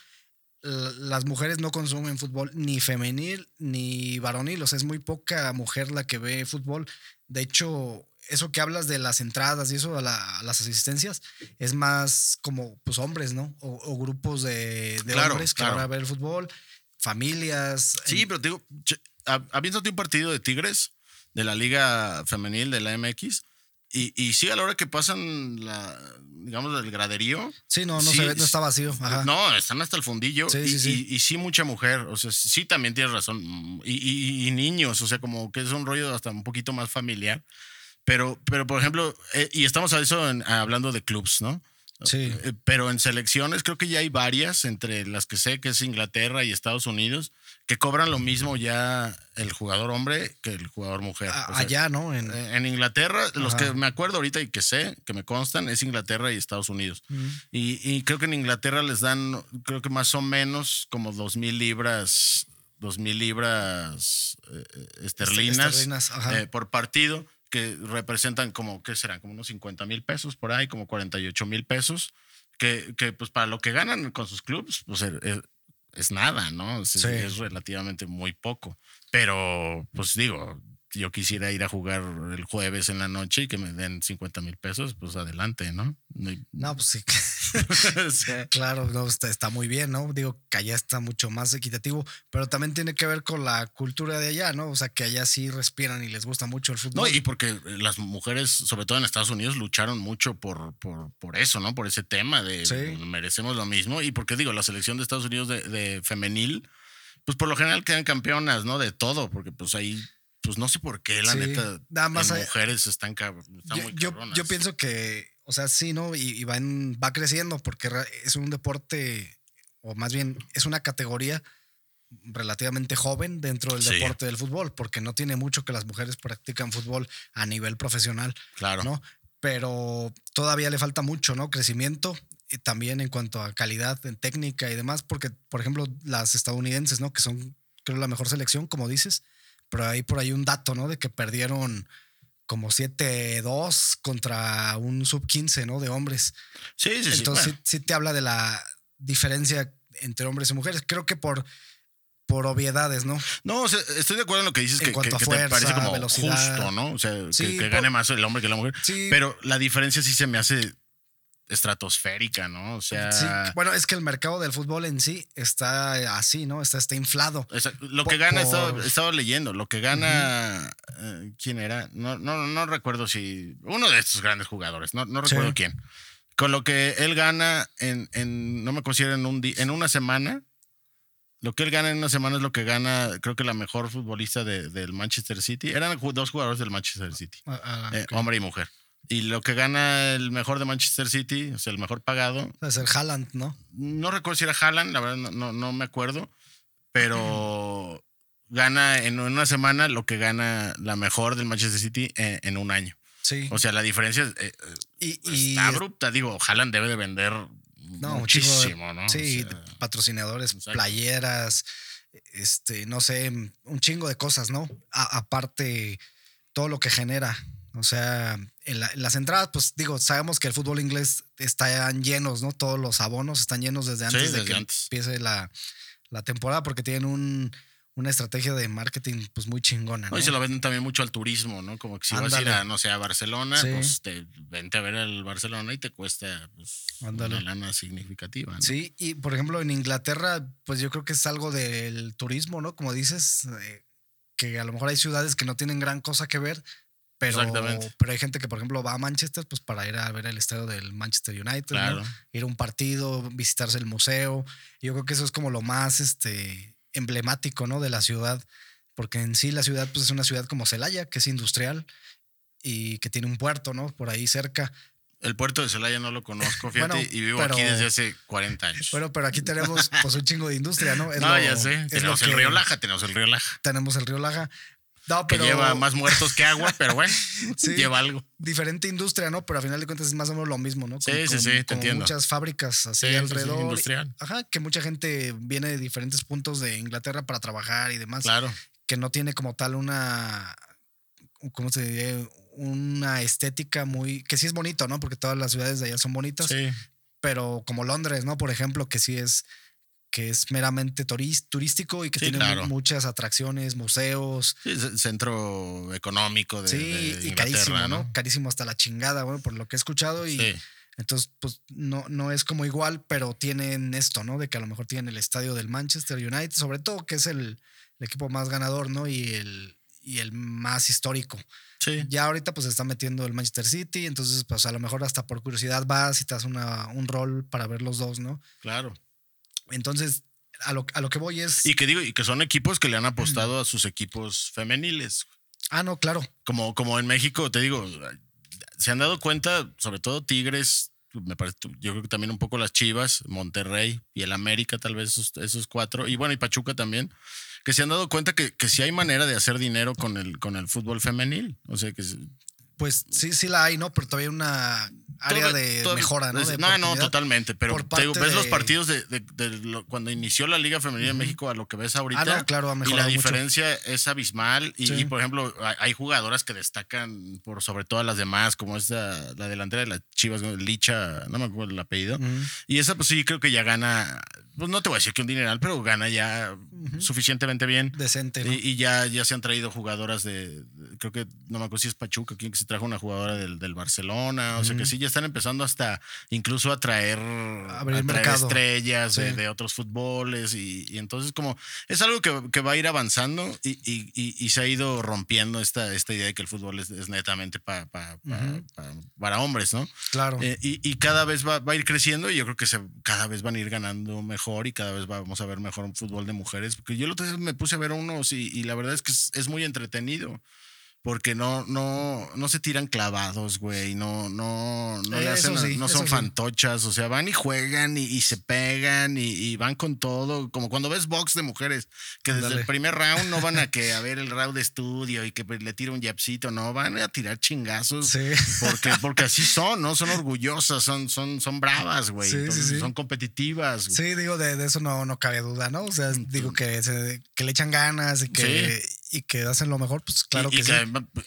las mujeres no consumen fútbol ni femenil ni varonil, o sea, es muy poca mujer la que ve fútbol. De hecho, eso que hablas de las entradas y eso, a, la- a las asistencias, es más como pues hombres, ¿no? O, o grupos de, de Claro, hombres que claro. van a ver el fútbol, familias. Sí, en- pero te digo, habiéndote un partido de Tigres de la Liga Femenil de la MX, y, y sí, a la hora que pasan, la, digamos, del graderío. sí, no, no, sí, se ve, no está vacío. Ajá. No, están hasta el fundillo. Sí, y, sí, sí. y- y sí, mucha mujer. O sea, sí, también tienes razón. Y niños, o sea, como que es un rollo hasta un poquito más familiar. Pero, pero por ejemplo, eh, y estamos a eso en- hablando de clubs, ¿no? Sí. Eh, Pero en selecciones creo que ya hay varias, entre las que sé que es Inglaterra y Estados Unidos, que cobran lo mismo ya el jugador hombre que el jugador mujer. A- O sea, allá, ¿no? En, eh, En Inglaterra, los que me acuerdo ahorita y que sé, que me constan, es Inglaterra y Estados Unidos. Y, y creo que en Inglaterra les dan, creo que más o menos como dos mil libras, dos mil libras eh, esterlinas, esterlinas, ajá. eh, por partido, que representan como, ¿qué serán? Como unos 50 mil pesos por ahí, como 48 mil pesos, que, que pues para lo que ganan con sus clubes, pues es, nada, ¿no? Es, Sí. es relativamente muy poco. Pero, pues digo, yo quisiera ir a jugar el jueves en la noche y que me den 50 mil pesos, pues adelante, ¿no? No No, pues sí. Claro, no, está, está muy bien, ¿no? Digo que allá está mucho más equitativo, pero también tiene que ver con la cultura de allá, ¿no? O sea, que allá sí respiran y les gusta mucho el No, fútbol. y porque las mujeres, sobre todo en Estados Unidos, lucharon mucho por, por, por eso, ¿no? Por ese tema de Sí. merecemos lo mismo. Y porque digo, la selección de Estados Unidos de, de femenil, pues por lo general quedan campeonas, ¿no? De todo, porque pues ahí, pues no sé por qué, la Sí, neta, nada más hay- mujeres están, cab- están yo, muy yo, cabronas. yo pienso que, o sea, sí, ¿no? Y, y va, en- va creciendo porque es un deporte, o más bien es una categoría relativamente joven dentro del Sí. deporte del fútbol, porque no tiene mucho que las mujeres practican fútbol a nivel profesional. Claro. ¿no? Pero todavía le falta mucho, ¿no? Crecimiento y también en cuanto a calidad en técnica y demás, porque, por ejemplo, las estadounidenses, ¿no? Que son, creo, la mejor selección, como dices, pero hay por ahí un dato, ¿no? De que perdieron como 7-2 contra un sub-15, ¿no? De hombres. Sí, sí, sí. Entonces, bueno. sí, sí te habla de la diferencia entre hombres y mujeres. Creo que por, por obviedades, ¿no? No, o sea, estoy de acuerdo en lo que dices, En que, cuanto que- a que fuerza, te parece como velocidad. justo, ¿no? O sea, que- Sí, que, gane más el hombre que la mujer. Sí. Pero la diferencia sí se me hace estratosférica, ¿no? O sea, Sí, bueno, es que el mercado del fútbol en sí está así, ¿no? Está, está inflado. lo por- que gana, estaba, por- estaba leyendo, lo que gana, eh, ¿quién era? No, no, no recuerdo si, uno de estos grandes jugadores, no, no Sí. recuerdo quién. Con lo que él gana en, en no me considero en un di- en una semana, lo que él gana en una semana es lo que gana, creo que la mejor futbolista de- del Manchester City. Eran dos jugadores del Manchester City. Ah, ah, Eh, ok. hombre y mujer. Y lo que gana el mejor de Manchester City, o sea, el mejor pagado, Debe ser Haaland, ¿no? no recuerdo si era Haaland, la verdad no, no, no me acuerdo, pero gana en una semana lo que gana la mejor del Manchester City en, en un año. Sí. O sea, la diferencia es, eh, y, y está abrupta. Digo, Haaland debe de vender No, de- muchísimo, ¿no? Sí, O sea, patrocinadores, Exacto. playeras, este, no sé, un chingo de cosas, ¿no? A- aparte, todo lo que genera. O sea, en, la- en las entradas, pues digo, sabemos que el fútbol inglés están llenos, ¿no? Todos los abonos están llenos desde Sí, antes de que antes. empiece la, la temporada porque tienen un, una estrategia de marketing pues muy chingona, no, ¿no? y se lo venden también mucho al turismo, ¿no? Como que si vas a ir a, no sé, a Barcelona, Sí. pues te vente a ver al Barcelona y te cuesta pues, una lana significativa. ¿no? Sí, y por ejemplo en Inglaterra, pues yo creo que es algo del turismo, ¿no? Como dices, eh, que a lo mejor hay ciudades que no tienen gran cosa que ver, pero, Exactamente. pero hay gente que por ejemplo va a Manchester pues para ir a ver el estadio del Manchester United, ¿no? Claro. ir a un partido, visitarse el museo. Yo creo que eso es como lo más este, emblemático, ¿no? De la ciudad, porque en sí la ciudad pues es una ciudad como Celaya, que es industrial y que tiene un puerto, ¿no? Por ahí cerca. El puerto de Celaya no lo conozco, fíjate, Bueno, y vivo pero- aquí desde hace 40 años. Bueno, pero aquí tenemos pues un chingo de industria, ¿no? Es no, lo- ya sé. Tenemos el que- río Laja, tenemos el río Laja. tenemos el río Laja. No, Que pero lleva más muertos que agua, pero bueno, Sí. lleva algo. diferente industria, ¿no? Pero a final de cuentas es más o menos lo mismo, ¿no? Sí, sí, sí, te como entiendo. muchas fábricas así Sí, sí, sí, alrededor. industrial. Ajá, que mucha gente viene de diferentes puntos de Inglaterra para trabajar y demás. Claro. Que no tiene como tal una. ¿Cómo se diría? Una estética muy. Que sí es bonito, ¿no? Porque todas las ciudades de allá son bonitas. Sí. Pero como Londres, ¿no? Por ejemplo, que sí es. Que es meramente turístico y que Sí, tiene claro. muchas atracciones, museos, Sí, es el centro económico de, Sí, de y carísimo, ¿no? ¿no? Carísimo hasta la chingada, bueno, por lo que he escuchado. Y Sí. entonces, pues no, no es como igual, pero tienen esto, ¿no? De que a lo mejor tienen el estadio del Manchester United, sobre todo que es el, el equipo más ganador, ¿no? Y el, y el más histórico. Sí. Ya ahorita, pues se está metiendo el Manchester City, entonces, pues a lo mejor hasta por curiosidad vas y te das una, un rol para ver los dos, ¿no? Claro. Entonces, a lo, a lo que voy es. Y que digo, y que son equipos que le han apostado a sus equipos femeniles. ah, no, claro. Como, como en México, te digo, se han dado cuenta, sobre todo Tigres, me parece, yo creo que también un poco las Chivas, Monterrey y el América, tal vez esos, esos cuatro, y bueno, y Pachuca también, que se han dado cuenta que, que sí hay manera de hacer dinero con el, con el fútbol femenil. O sea, que Pues sí, sí la hay, ¿no? Pero todavía hay una área Todo- de todo- mejora, ¿no? es- De no, no, totalmente. Pero te digo, ves los de- partidos de, de- de lo- cuando inició la Liga Femenina en México a lo que ves ahorita. Ah, no, claro, ha y la mejorado mucho. diferencia es abismal. Y, Sí. y, por ejemplo, hay, jugadoras que destacan por sobre todas las demás, como esta, la delantera de las Chivas. Licha, no me acuerdo el apellido. Y esa, pues sí, creo que ya gana, pues no te voy a decir que un dineral, pero gana ya suficientemente bien. Decente, ¿no? Y, y ya, ya se han traído jugadoras de, de- creo que no me acuerdo si es Pachuca, quien que se trajo una jugadora del, del Barcelona, o sea que sí, ya están empezando hasta incluso a traer, a estrellas de, Sí. de otros fútboles y, y entonces como es algo que, que va a ir avanzando y, y- y- y se ha ido rompiendo esta, esta idea de que el fútbol es, es netamente pa- pa- para hombres, ¿no? claro. Eh, y, y cada vez va, va a ir creciendo y yo creo que se, cada vez van a ir ganando mejor y cada vez vamos a ver mejor un fútbol de mujeres. Porque yo el otro día me puse a ver unos y, y la verdad es que es, es muy entretenido. Porque no, no, no se tiran clavados, güey. No, no, no, le hacen, sí, no son sí. fantochas. O sea, van y juegan y, y se pegan y, y van con todo. Como cuando ves box de mujeres, que desde el primer round no van a que a ver el round de estudio y que pues, le tira un yapcito. No, van a tirar chingazos. Sí. Porque, porque así son, ¿no? Son orgullosas, son, son, son bravas, güey. Entonces. Son competitivas. güey. Sí, digo, de, de eso no, no cabe duda, ¿no? O sea, digo que, se- que le echan ganas y que, y que hacen lo mejor, pues claro y, que, y sí.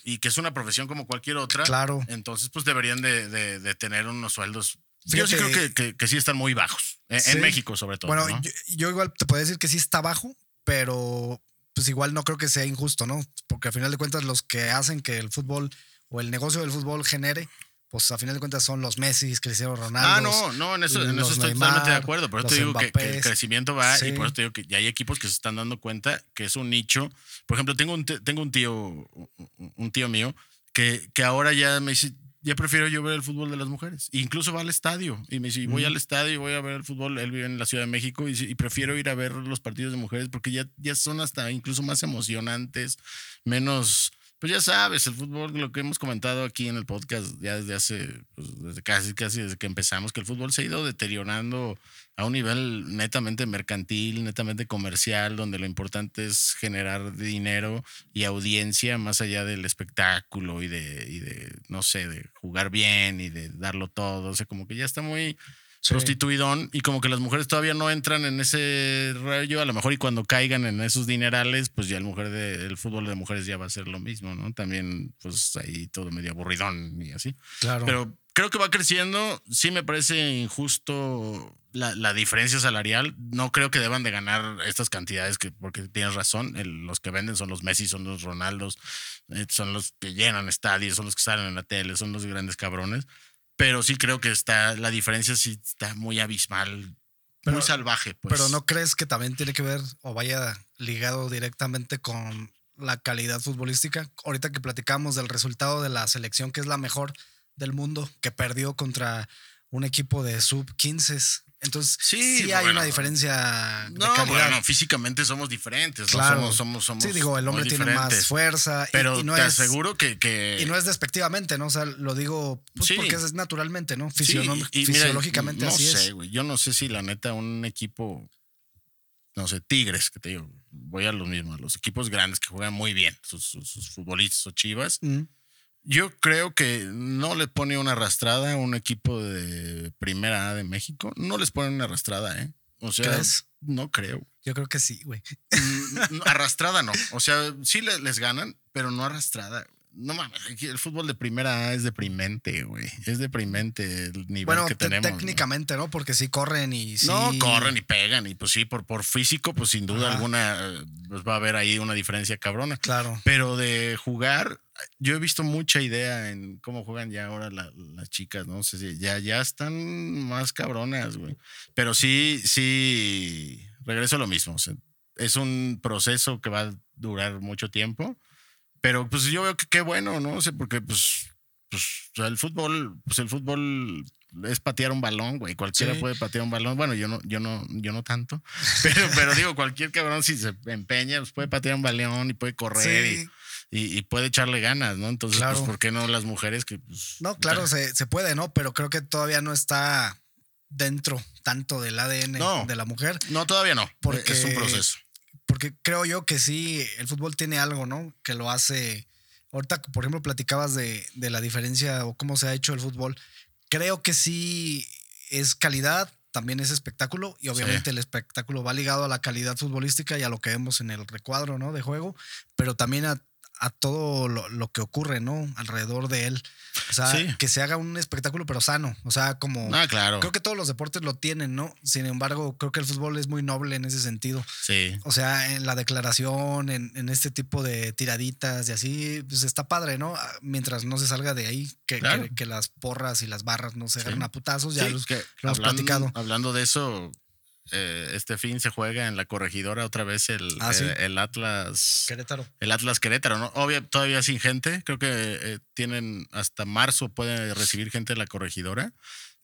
y que es una profesión como cualquier otra. Claro. Entonces, pues deberían de, de- de tener unos sueldos. Yo sí creo que, que- que sí están muy bajos. En, en. México, sobre todo. Bueno, ¿no? yo, yo igual te puedo decir que sí está bajo, pero pues igual no creo que sea injusto, ¿no? Porque al final de cuentas los que hacen que el fútbol o el negocio del fútbol genere, pues a final de cuentas son los Messi, Cristiano Ronaldo. Ah, no, no, en eso, en eso estoy Neymar, totalmente de acuerdo. Por eso te digo que, que el crecimiento va Sí. y por eso te digo que ya hay equipos que se están dando cuenta que es un nicho. Por ejemplo, tengo un, tengo un tío, un tío mío que, que ahora ya me dice, ya prefiero yo ver el fútbol de las mujeres. Incluso va al estadio y me dice, y voy Ujú. al estadio y voy a ver el fútbol. Él vive en la Ciudad de México y, y prefiero ir a ver los partidos de mujeres porque ya, ya son hasta incluso más emocionantes, menos... Pues ya sabes, el fútbol, lo que hemos comentado aquí en el podcast ya desde hace, pues, desde casi, casi desde que empezamos, que el fútbol se ha ido deteriorando a un nivel netamente mercantil, netamente comercial, donde lo importante es generar dinero y audiencia más allá del espectáculo y de, y de no sé, de jugar bien y de darlo todo. O sea, como que ya está muy Sí. prostituidón y como que las mujeres todavía no entran en ese rollo, a lo mejor y cuando caigan en esos dinerales, pues ya el mujer de, el fútbol de mujeres ya va a ser lo mismo, ¿no? También, pues ahí todo medio aburridón y así. Claro. Pero creo que va creciendo. Sí me parece injusto la, la diferencia salarial. No creo que deban de ganar estas cantidades, que, porque tienes razón. el- los que venden son los Messi, son los Ronaldos, eh, son los que llenan estadios, son los que salen en la tele, son los grandes cabrones. Pero sí creo que está, la diferencia sí está muy abismal, Pero- muy salvaje. Pues. Pero no crees que también tiene que ver o vaya ligado directamente con la calidad futbolística. Ahorita que platicamos del resultado de la selección, que es la mejor del mundo, que perdió contra un equipo de sub 15. Entonces, Sí, sí, hay bueno. una diferencia de No, calidad. bueno, físicamente somos diferentes. ¿no? Claro. Somos, somos, somos sí, digo, el hombre tiene más fuerza. Pero y, no te es, aseguro que, que Y no es despectivamente, ¿no? O sea, lo digo pues, Sí. porque es naturalmente, ¿no? Y mira, fisiológicamente no así sé, es. güey. Yo no sé si la neta un equipo, no sé, Tigres, que te digo, voy a los mismos, los equipos grandes que juegan muy bien, sus, sus- sus futbolistas o Chivas. Mm. Yo creo que no le pone una arrastrada a un equipo de primera A de México. No les pone una arrastrada, ¿eh? O sea, ¿Crees? no creo. Yo creo que sí, güey. Mm, arrastrada no. O sea, sí le- les ganan, pero no arrastrada. No mames, el fútbol de primera es deprimente, güey. Es deprimente el nivel Bueno, que te- tenemos. técnicamente, ¿no? Porque sí corren y sí. No, corren y pegan. Y pues sí, por, por físico, pues sin duda Ajá. alguna, eh, pues va a haber ahí una diferencia cabrona. Claro. Pero de jugar, yo he visto mucha idea en cómo juegan ya ahora la- las chicas, ¿no? sé si ya, ya están más cabronas, güey. Pero sí, sí, regreso a lo mismo. o sea, es un proceso que va a durar mucho tiempo. Pero pues yo veo que qué bueno, ¿no? O sea, porque pues, pues o sea, el fútbol, pues el fútbol es patear un balón, güey. Cualquiera Sí. puede patear un balón. Bueno, yo no, yo no, yo no tanto. Pero, pero digo, cualquier cabrón si se empeña, pues puede patear un balón y puede correr y- Sí. y, y puede echarle ganas, ¿no? Entonces, Claro. pues, ¿por qué no las mujeres que pues, No, claro, se, se puede, ¿no? Pero creo que todavía no está dentro tanto del ADN No. de la mujer. No, todavía no. Porque- es un proceso. Porque creo yo que sí, el fútbol tiene algo, ¿no? Que lo hace. Ahorita, por ejemplo, platicabas de, de la diferencia o cómo se ha hecho el fútbol. Creo que sí es calidad, también es espectáculo y obviamente el espectáculo va ligado a la calidad futbolística y a lo que vemos en el recuadro, ¿no? De juego, pero también a, a todo lo, lo que ocurre, ¿no? Alrededor de él. O sea, Sí. que se haga un espectáculo, pero sano. O sea, como. Ah, claro. Creo que todos los deportes lo tienen, ¿no? Sin embargo, creo que el fútbol es muy noble en ese sentido. Sí. O sea, en la declaración, en, en este tipo de tiraditas y así, pues está padre, ¿no? Ah, Mientras no se salga de ahí, que, Claro. que, que las porras y las barras no se Sí. agarren a putazos, ya Sí, los- que lo hemos hablando, platicado. hablando de eso, eh, este fin se juega en la corregidora otra vez el, Ah, sí. eh, el Atlas. Querétaro. El Atlas Querétaro, ¿no? Obvio, todavía sin gente. Creo que eh, tienen hasta marzo pueden recibir gente de la corregidora.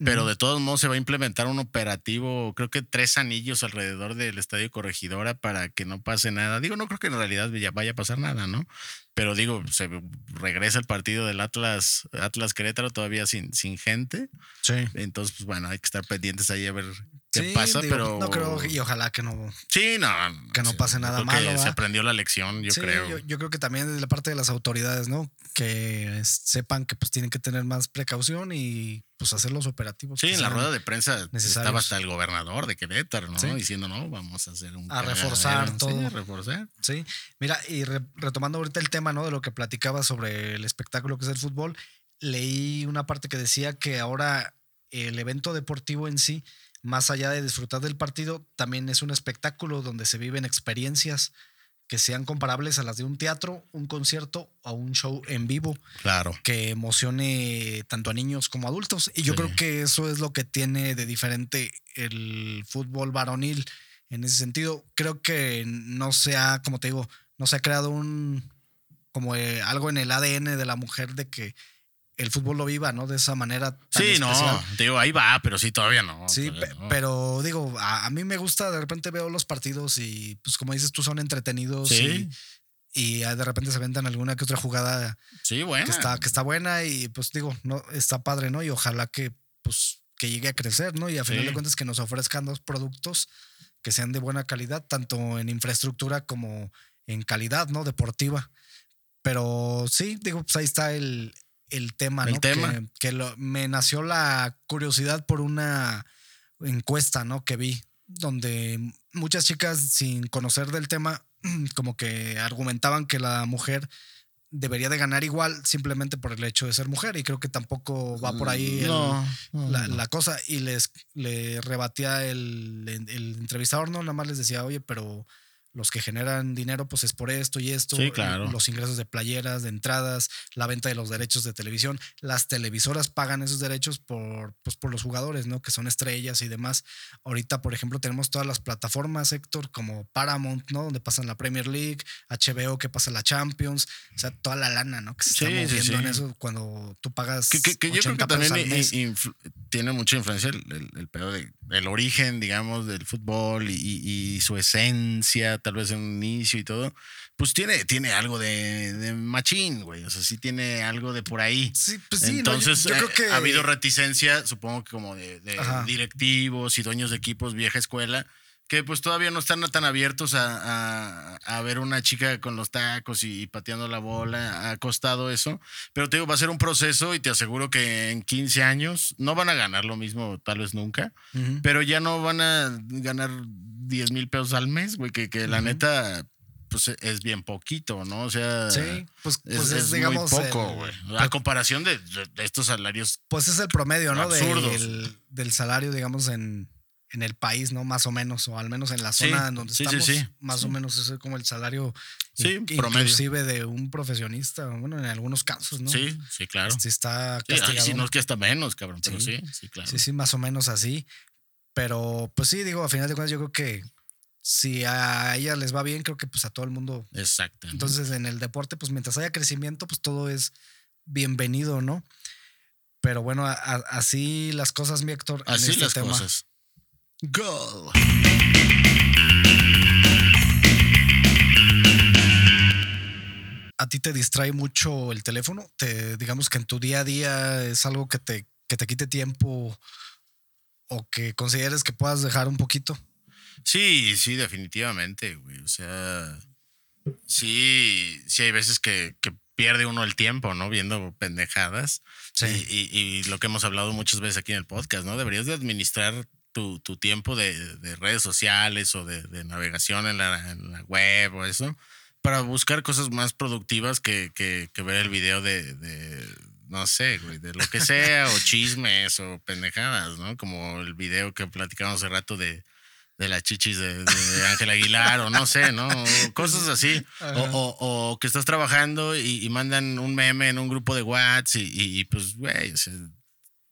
Pero de todos modos se va a implementar un operativo, creo que tres anillos alrededor del estadio Corregidora para que no pase nada. Digo, no creo que en realidad ya vaya a pasar nada, ¿no? Pero digo, se regresa el partido del Atlas, Atlas Querétaro todavía sin, sin gente. Sí. Entonces, pues bueno, hay que estar pendientes ahí a ver qué Sí, pasa, digo, pero. No creo, y ojalá que no. Sí, no. que no sí, pase nada creo que malo, Se aprendió la lección, yo Sí, creo. Yo, yo creo que también desde la parte de las autoridades, ¿no? Que sepan que pues tienen que tener más precaución y pues hacer los operativos. Sí, en la rueda de prensa estaba hasta el gobernador de Querétaro, ¿no? Diciendo, no, vamos a hacer un. A cagadero". reforzar Sí, todo. a reforzar. Sí, mira, y re- retomando ahorita el tema, ¿no? De lo que platicaba sobre el espectáculo que es el fútbol, leí una parte que decía que ahora el evento deportivo en sí, más allá de disfrutar del partido, también es un espectáculo donde se viven experiencias que sean comparables a las de un teatro, un concierto o un show en vivo Claro. que emocione tanto a niños como a adultos. Y yo Sí. creo que eso es lo que tiene de diferente el fútbol varonil en ese sentido. Creo que no se ha, como te digo, no se ha creado un como eh, algo en el ADN de la mujer de que el fútbol lo viva, ¿no? De esa manera. tan Sí, no, especial. te digo, ahí va, pero sí, todavía no. Sí, todavía no. pero digo, a, a mí me gusta, de repente veo los partidos y pues como dices tú son entretenidos Sí. y, y de repente se vendan alguna que otra jugada Sí, bueno. que está, que está buena y pues digo, no, está padre, ¿no? Y ojalá que pues que llegue a crecer, ¿no? Y a final Sí. de cuentas que nos ofrezcan dos productos que sean de buena calidad, tanto en infraestructura como en calidad, ¿no? Deportiva. Pero sí, digo, pues ahí está el, el tema, El ¿no? tema. Que, que lo- me nació la curiosidad por una encuesta, ¿no? Que vi, donde muchas chicas sin conocer del tema, como que argumentaban que la mujer debería de ganar igual simplemente por el hecho de ser mujer y creo que tampoco va por ahí el- No, la, no. la cosa y les le rebatía el, el entrevistador, no, nada más les decía, oye, pero los que generan dinero pues es por esto y esto, Sí, claro. los ingresos de playeras, de entradas, la venta de los derechos de televisión, las televisoras pagan esos derechos por, pues, por los jugadores, ¿no? Que son estrellas y demás. Ahorita, por ejemplo, tenemos todas las plataformas, Héctor, como Paramount, ¿no? Donde pasan la Premier League, HBO que pasa la Champions, o sea, toda la lana, ¿no? Que se está Sí, sí, moviendo en eso cuando tú pagas Que, que- que yo creo 80 que también tiene mucha influencia el, el, el pedo de, el origen, digamos, del fútbol y, y- y su esencia, tal vez en un inicio y todo. Pues tiene, tiene algo de, de machín, güey. O sea, sí tiene algo de por ahí. Sí, pues sí, no, yo- Entonces, yo, eh, creo que ha habido reticencia, supongo que como de, directivos y dueños de equipos vieja escuela, que pues todavía no están tan abiertos a, a- a ver una chica con los tacos y, pateando la bola. Ha costado eso. Pero te digo, va a ser un proceso y te aseguro que en 15 años no van a ganar lo mismo, tal vez nunca, pero ya no van a ganar 10 mil pesos al mes, güey, que, que la neta, pues es bien poquito, ¿no? O sea... Sí, pues, Es, pues es, es digamos. muy poco, güey. A comparación de, estos salarios. Pues es el promedio, ¿no? Absurdos. Del, del salario, digamos, en, en el país, ¿no? Más o menos, o al menos en la Sí, zona en donde sí, estamos. sí. Más o menos es como el salario Sí, inclusive de un profesionista, bueno, en algunos casos, ¿no? Sí, sí, claro. Sí está castigado. si no es que hasta menos, cabrón, pero sí, sí, claro. Sí, sí, más o menos así. Pero, pues sí, digo, a final de cuentas, yo creo que si a ella les va bien, creo que pues a todo el mundo. Exacto. Entonces, en el deporte, pues mientras haya crecimiento, pues todo es bienvenido, ¿no? Pero bueno, a- a- así las cosas, mi Héctor. en así este las tema. cosas. Go. ¿A ti te distrae mucho el teléfono? Te, digamos que en tu día a día es algo que te, que te quite tiempo o que consideres que puedas dejar un poquito. Sí, sí, definitivamente, güey. O sea, sí, sí hay veces que, que pierde uno el tiempo, ¿no? Viendo pendejadas. Sí. Y, y- y lo que hemos hablado muchas veces aquí en el podcast, ¿no? Deberías de administrar tu, tu tiempo de, de redes sociales o de, de navegación en la, en la web o eso para buscar cosas más productivas que, que- que ver el video de, de, no sé, güey, de lo que sea, o chismes o pendejadas, ¿no? Como el video que platicamos hace rato de, de las chichis de, de Ángel Aguilar, o no sé, ¿no? O cosas así. O, o- o que estás trabajando y, y mandan un meme en un grupo de WhatsApp y, y- y, pues, güey, o sea,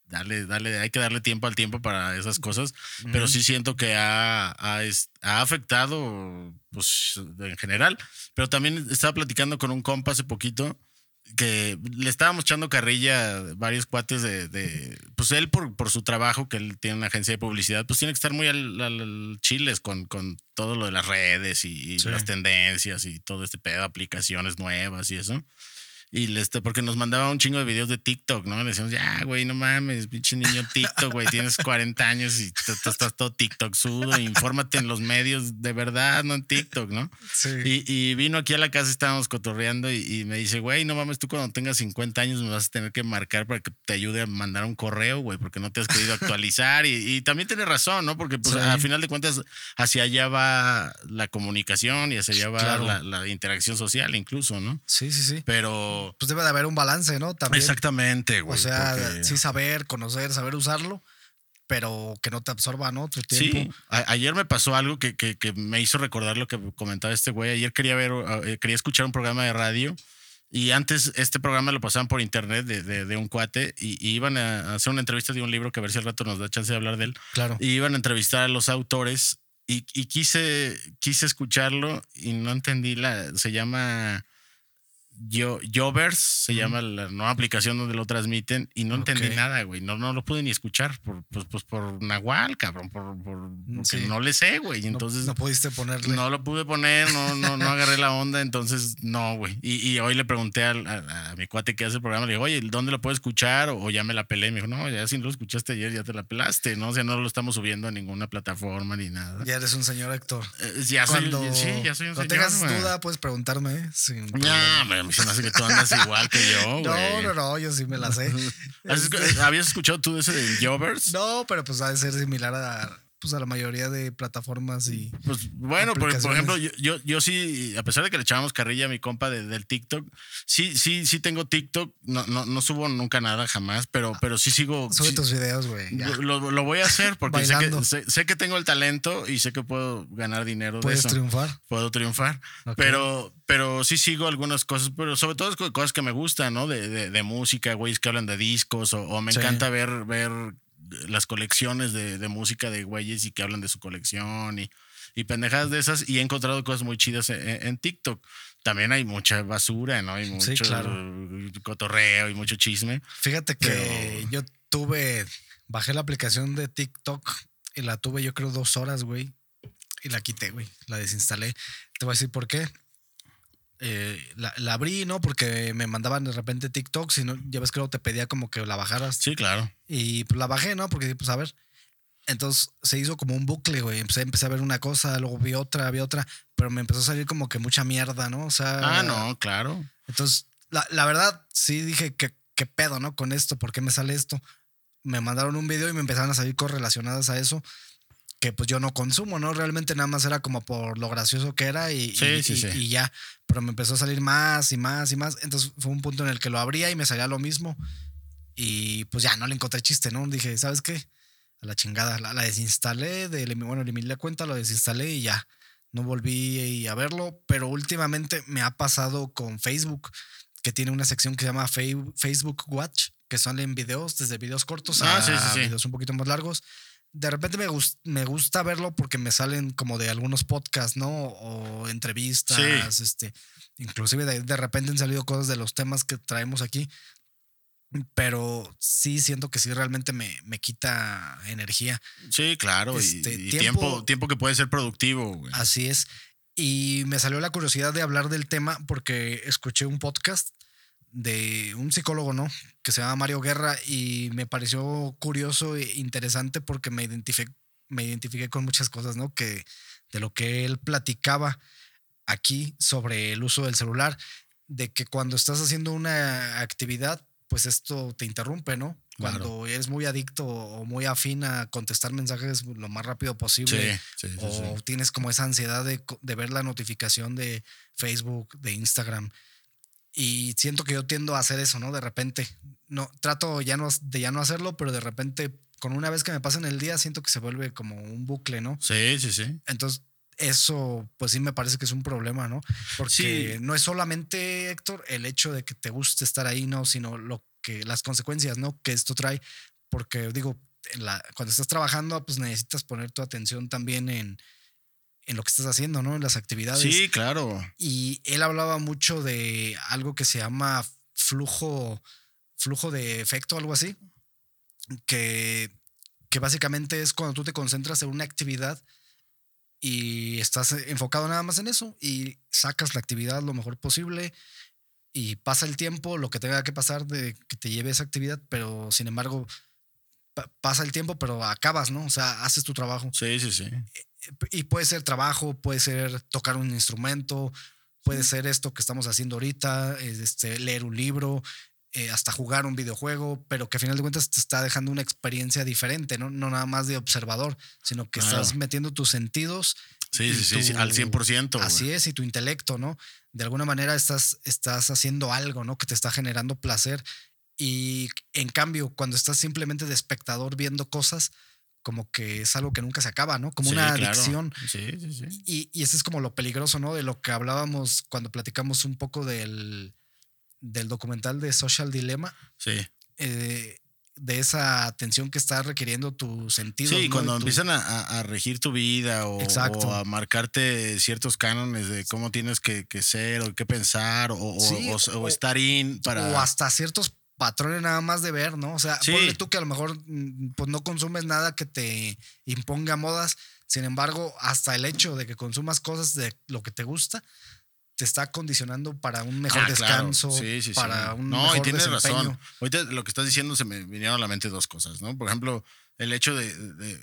dale, dale, hay que darle tiempo al tiempo para esas cosas, pero sí siento que ha, ha, ha afectado, pues, en general. Pero también estaba platicando con un compa hace poquito que le estábamos echando carrilla a varios cuates de, de- pues él por, por su trabajo, que él tiene una agencia de publicidad, pues tiene que estar muy al, al- al chiles con, con todo lo de las redes y, y Sí. las tendencias y todo este pedo, aplicaciones nuevas y eso. Y le este, porque nos mandaba un chingo de videos de TikTok, ¿no? Le decíamos, ya, güey, no mames, pinche niño TikTok, güey, tienes 40 años y estás todo TikTok sudo, infórmate en los medios de verdad, no en TikTok, ¿no? Sí. Y, y vino aquí a la casa, estábamos cotorreando y, y me dice, güey, no mames, tú cuando tengas 50 años me vas a tener que marcar para que te ayude a mandar un correo, güey, porque no te has querido actualizar. Y, y también tiene razón, ¿no? Porque pues Sí. a final de cuentas hacia allá va la comunicación y hacia allá va Claro. la, la interacción social incluso, ¿no? sí, sí, sí. Pero... Pues debe de haber un balance, ¿no? También. Exactamente, güey. O sea, porque- sí saber, conocer, saber usarlo, pero que no te absorba, ¿no? Tu Sí, tiempo. a- ayer me pasó algo que, que- que me hizo recordar lo que comentaba este güey. Ayer quería ver, eh, quería escuchar un programa de radio y antes este programa lo pasaban por internet de, de- de un cuate y, y iban a hacer una entrevista de un libro que a ver si al rato nos da chance de hablar de él. Claro. Y iban a entrevistar a los autores y, y quise, quise escucharlo y no entendí la, se llama Yo, Jovers, se llama la nueva aplicación donde lo transmiten y no entendí nada, güey. No, no lo pude ni escuchar por, pues, pues por Nahual, cabrón, por, por- porque Sí. no le sé, güey. No- entonces no, no, pudiste ponerle. lo pude poner, no, no, no agarré la onda, entonces no, güey. Y, y hoy le pregunté a, a mi cuate que hace el programa, le digo, oye, ¿dónde lo puedo escuchar? O, o ya me la pelé. Me dijo, no, ya si no lo escuchaste ayer, ya te la pelaste, ¿no? O sea, no lo estamos subiendo a ninguna plataforma ni nada. Ya eres un señor Héctor. Eh, ya soy, Cuando, sí, ya soy un señor, tengas güey. duda, puedes preguntarme. ¿eh? Sin No, problema. Mí se me hace que tú andas igual que yo, no, güey. no, no, yo sí me la sé. ¿Has escu- Este, ¿Habías escuchado tú de ese de Jovers? no, pero pues ha de ser similar a, pues, a la mayoría de plataformas y. Pues bueno, por, por ejemplo, yo, yo, yo sí, a pesar de que le echábamos carrilla a mi compa de- del TikTok, sí, sí, sí tengo TikTok. No, no, no subo nunca nada jamás, pero, pero sí sigo. Sube sí- tus videos, güey. lo, lo- voy a hacer porque sé que, sé, sé que tengo el talento y sé que puedo ganar dinero de Puedes eso. triunfar. Puedo triunfar. Ok. Pero, pero sí sigo algunas cosas, pero sobre todo cosas que me gustan, ¿no? De, de, de música, güeyes que hablan de discos, o, o me Sí. encanta ver, ver las colecciones de, de música de güeyes y que hablan de su colección y, y pendejadas de esas. Y he encontrado cosas muy chidas en, en- en TikTok. También hay mucha basura, ¿no? Hay mucho Sí, claro. cotorreo y mucho chisme. Fíjate que Pero- yo tuve, bajé la aplicación de TikTok y la tuve yo creo dos horas, güey. Y la quité, güey. La desinstalé. Te voy a decir por qué. Eh, la, la abrí, ¿no? Porque me mandaban de repente TikTok, si no, ya ves que luego te pedía como que la bajaras. Sí, claro. Y pues la bajé, ¿no? Porque pues a ver. Entonces se hizo como un bucle, güey. Empecé, empecé a ver una cosa, luego vi otra, vi otra, pero me empezó a salir como que mucha mierda, ¿no? O sea. Ah, no, claro. Entonces, la, la verdad, sí dije que qué pedo, ¿no? Con esto, ¿por qué me sale esto? Me mandaron un video y me empezaron a salir cosas relacionadas a eso que pues yo no consumo, ¿no? Realmente nada más era como por lo gracioso que era y, Sí, y- sí, sí. y ya. Pero me empezó a salir más y más y más. Entonces fue un punto en el que lo abría y me salía lo mismo. Y pues ya no le encontré chiste, ¿no? Dije, ¿sabes qué? A la chingada. La, la desinstalé, de, bueno, eliminé la cuenta, lo desinstalé y ya. No volví a verlo, pero últimamente me ha pasado con Facebook, que tiene una sección que se llama Facebook Watch, que salen videos, desde videos cortos Ah, a videos un poquito más largos. De repente me, gus- me gusta verlo porque me salen como de algunos podcasts, ¿no? O entrevistas, este, inclusive de, de repente han salido cosas de los temas que traemos aquí. Pero sí siento que sí realmente me, me quita energía. Sí, claro. y- Este, y, tiempo- tiempo, tiempo que puede ser productivo, güey. Así es. Y me salió la curiosidad de hablar del tema porque escuché un podcast de un psicólogo, ¿no? Que se llama Mario Guerra y me pareció curioso e interesante porque me identifiqué, me identifiqué con muchas cosas, ¿no? Que de lo que él platicaba aquí sobre el uso del celular, de que cuando estás haciendo una actividad, pues esto te interrumpe, ¿no? Claro. Cuando eres muy adicto o muy afín a contestar mensajes lo más rápido posible Sí, o sí. tienes como esa ansiedad de, de ver la notificación de Facebook, de Instagram. Y siento que yo tiendo a hacer eso, ¿no? De repente. No, trato ya no, de ya no hacerlo, pero de repente, con una vez que me pasa en el día, siento que se vuelve como un bucle, ¿no? Sí, sí, sí. Entonces, eso, pues sí me parece que es un problema, ¿no? Porque Sí. no es solamente, Héctor, el hecho de que te guste estar ahí, ¿no? Sino lo que, las consecuencias, ¿no? Que esto trae. Porque digo, la, cuando estás trabajando, pues necesitas poner tu atención también en, en lo que estás haciendo, ¿no? En las actividades. Sí, claro. Y él hablaba mucho de algo que se llama flujo, flujo de efecto, algo así, que, que básicamente es cuando tú te concentras en una actividad y estás enfocado nada más en eso y sacas la actividad lo mejor posible y pasa el tiempo, lo que tenga que pasar de que te lleve esa actividad, pero sin embargo pa- pasa el tiempo, pero acabas, ¿no? O sea, haces tu trabajo Sí, sí, sí. Y puede ser trabajo, puede ser tocar un instrumento, puede ser esto que estamos haciendo ahorita, es, este, leer un libro, eh, hasta jugar un videojuego, pero que a final de cuentas te está dejando una experiencia diferente, ¿no? No nada más de observador, sino que Claro. estás metiendo tus sentidos. Sí, sí, sí, sí, tu- al 100%. güey. Así es, y tu intelecto, ¿no? De alguna manera estás, estás haciendo algo, ¿no? Que te está generando placer. Y en cambio, cuando estás simplemente de espectador viendo cosas, como que es algo que nunca se acaba, ¿no? Como Sí, una claro. adicción. Sí, sí, sí. Y, y ese es como lo peligroso, ¿no? De lo que hablábamos cuando platicamos un poco del, del documental de Social Dilemma, Sí. eh, de esa atención que está requiriendo tu sentido. Sí, ¿no? cuando tu- empiezan a, a- regir tu vida o, o a marcarte ciertos cánones de cómo tienes que, que ser o qué pensar o, Sí, o o- estar in para... O hasta ciertos patrones nada más de ver, ¿no? O sea, Sí. ponle tú que a lo mejor mm, pues no consumes nada que te imponga modas, sin embargo, hasta el hecho de que consumas cosas de lo que te gusta, te está condicionando para un mejor Ah, claro. descanso, Sí, sí, sí. para un No, mejor y tienes desempeño. razón. Ahorita lo que estás diciendo se me vinieron a la mente dos cosas, ¿no? Por ejemplo, el hecho de, de-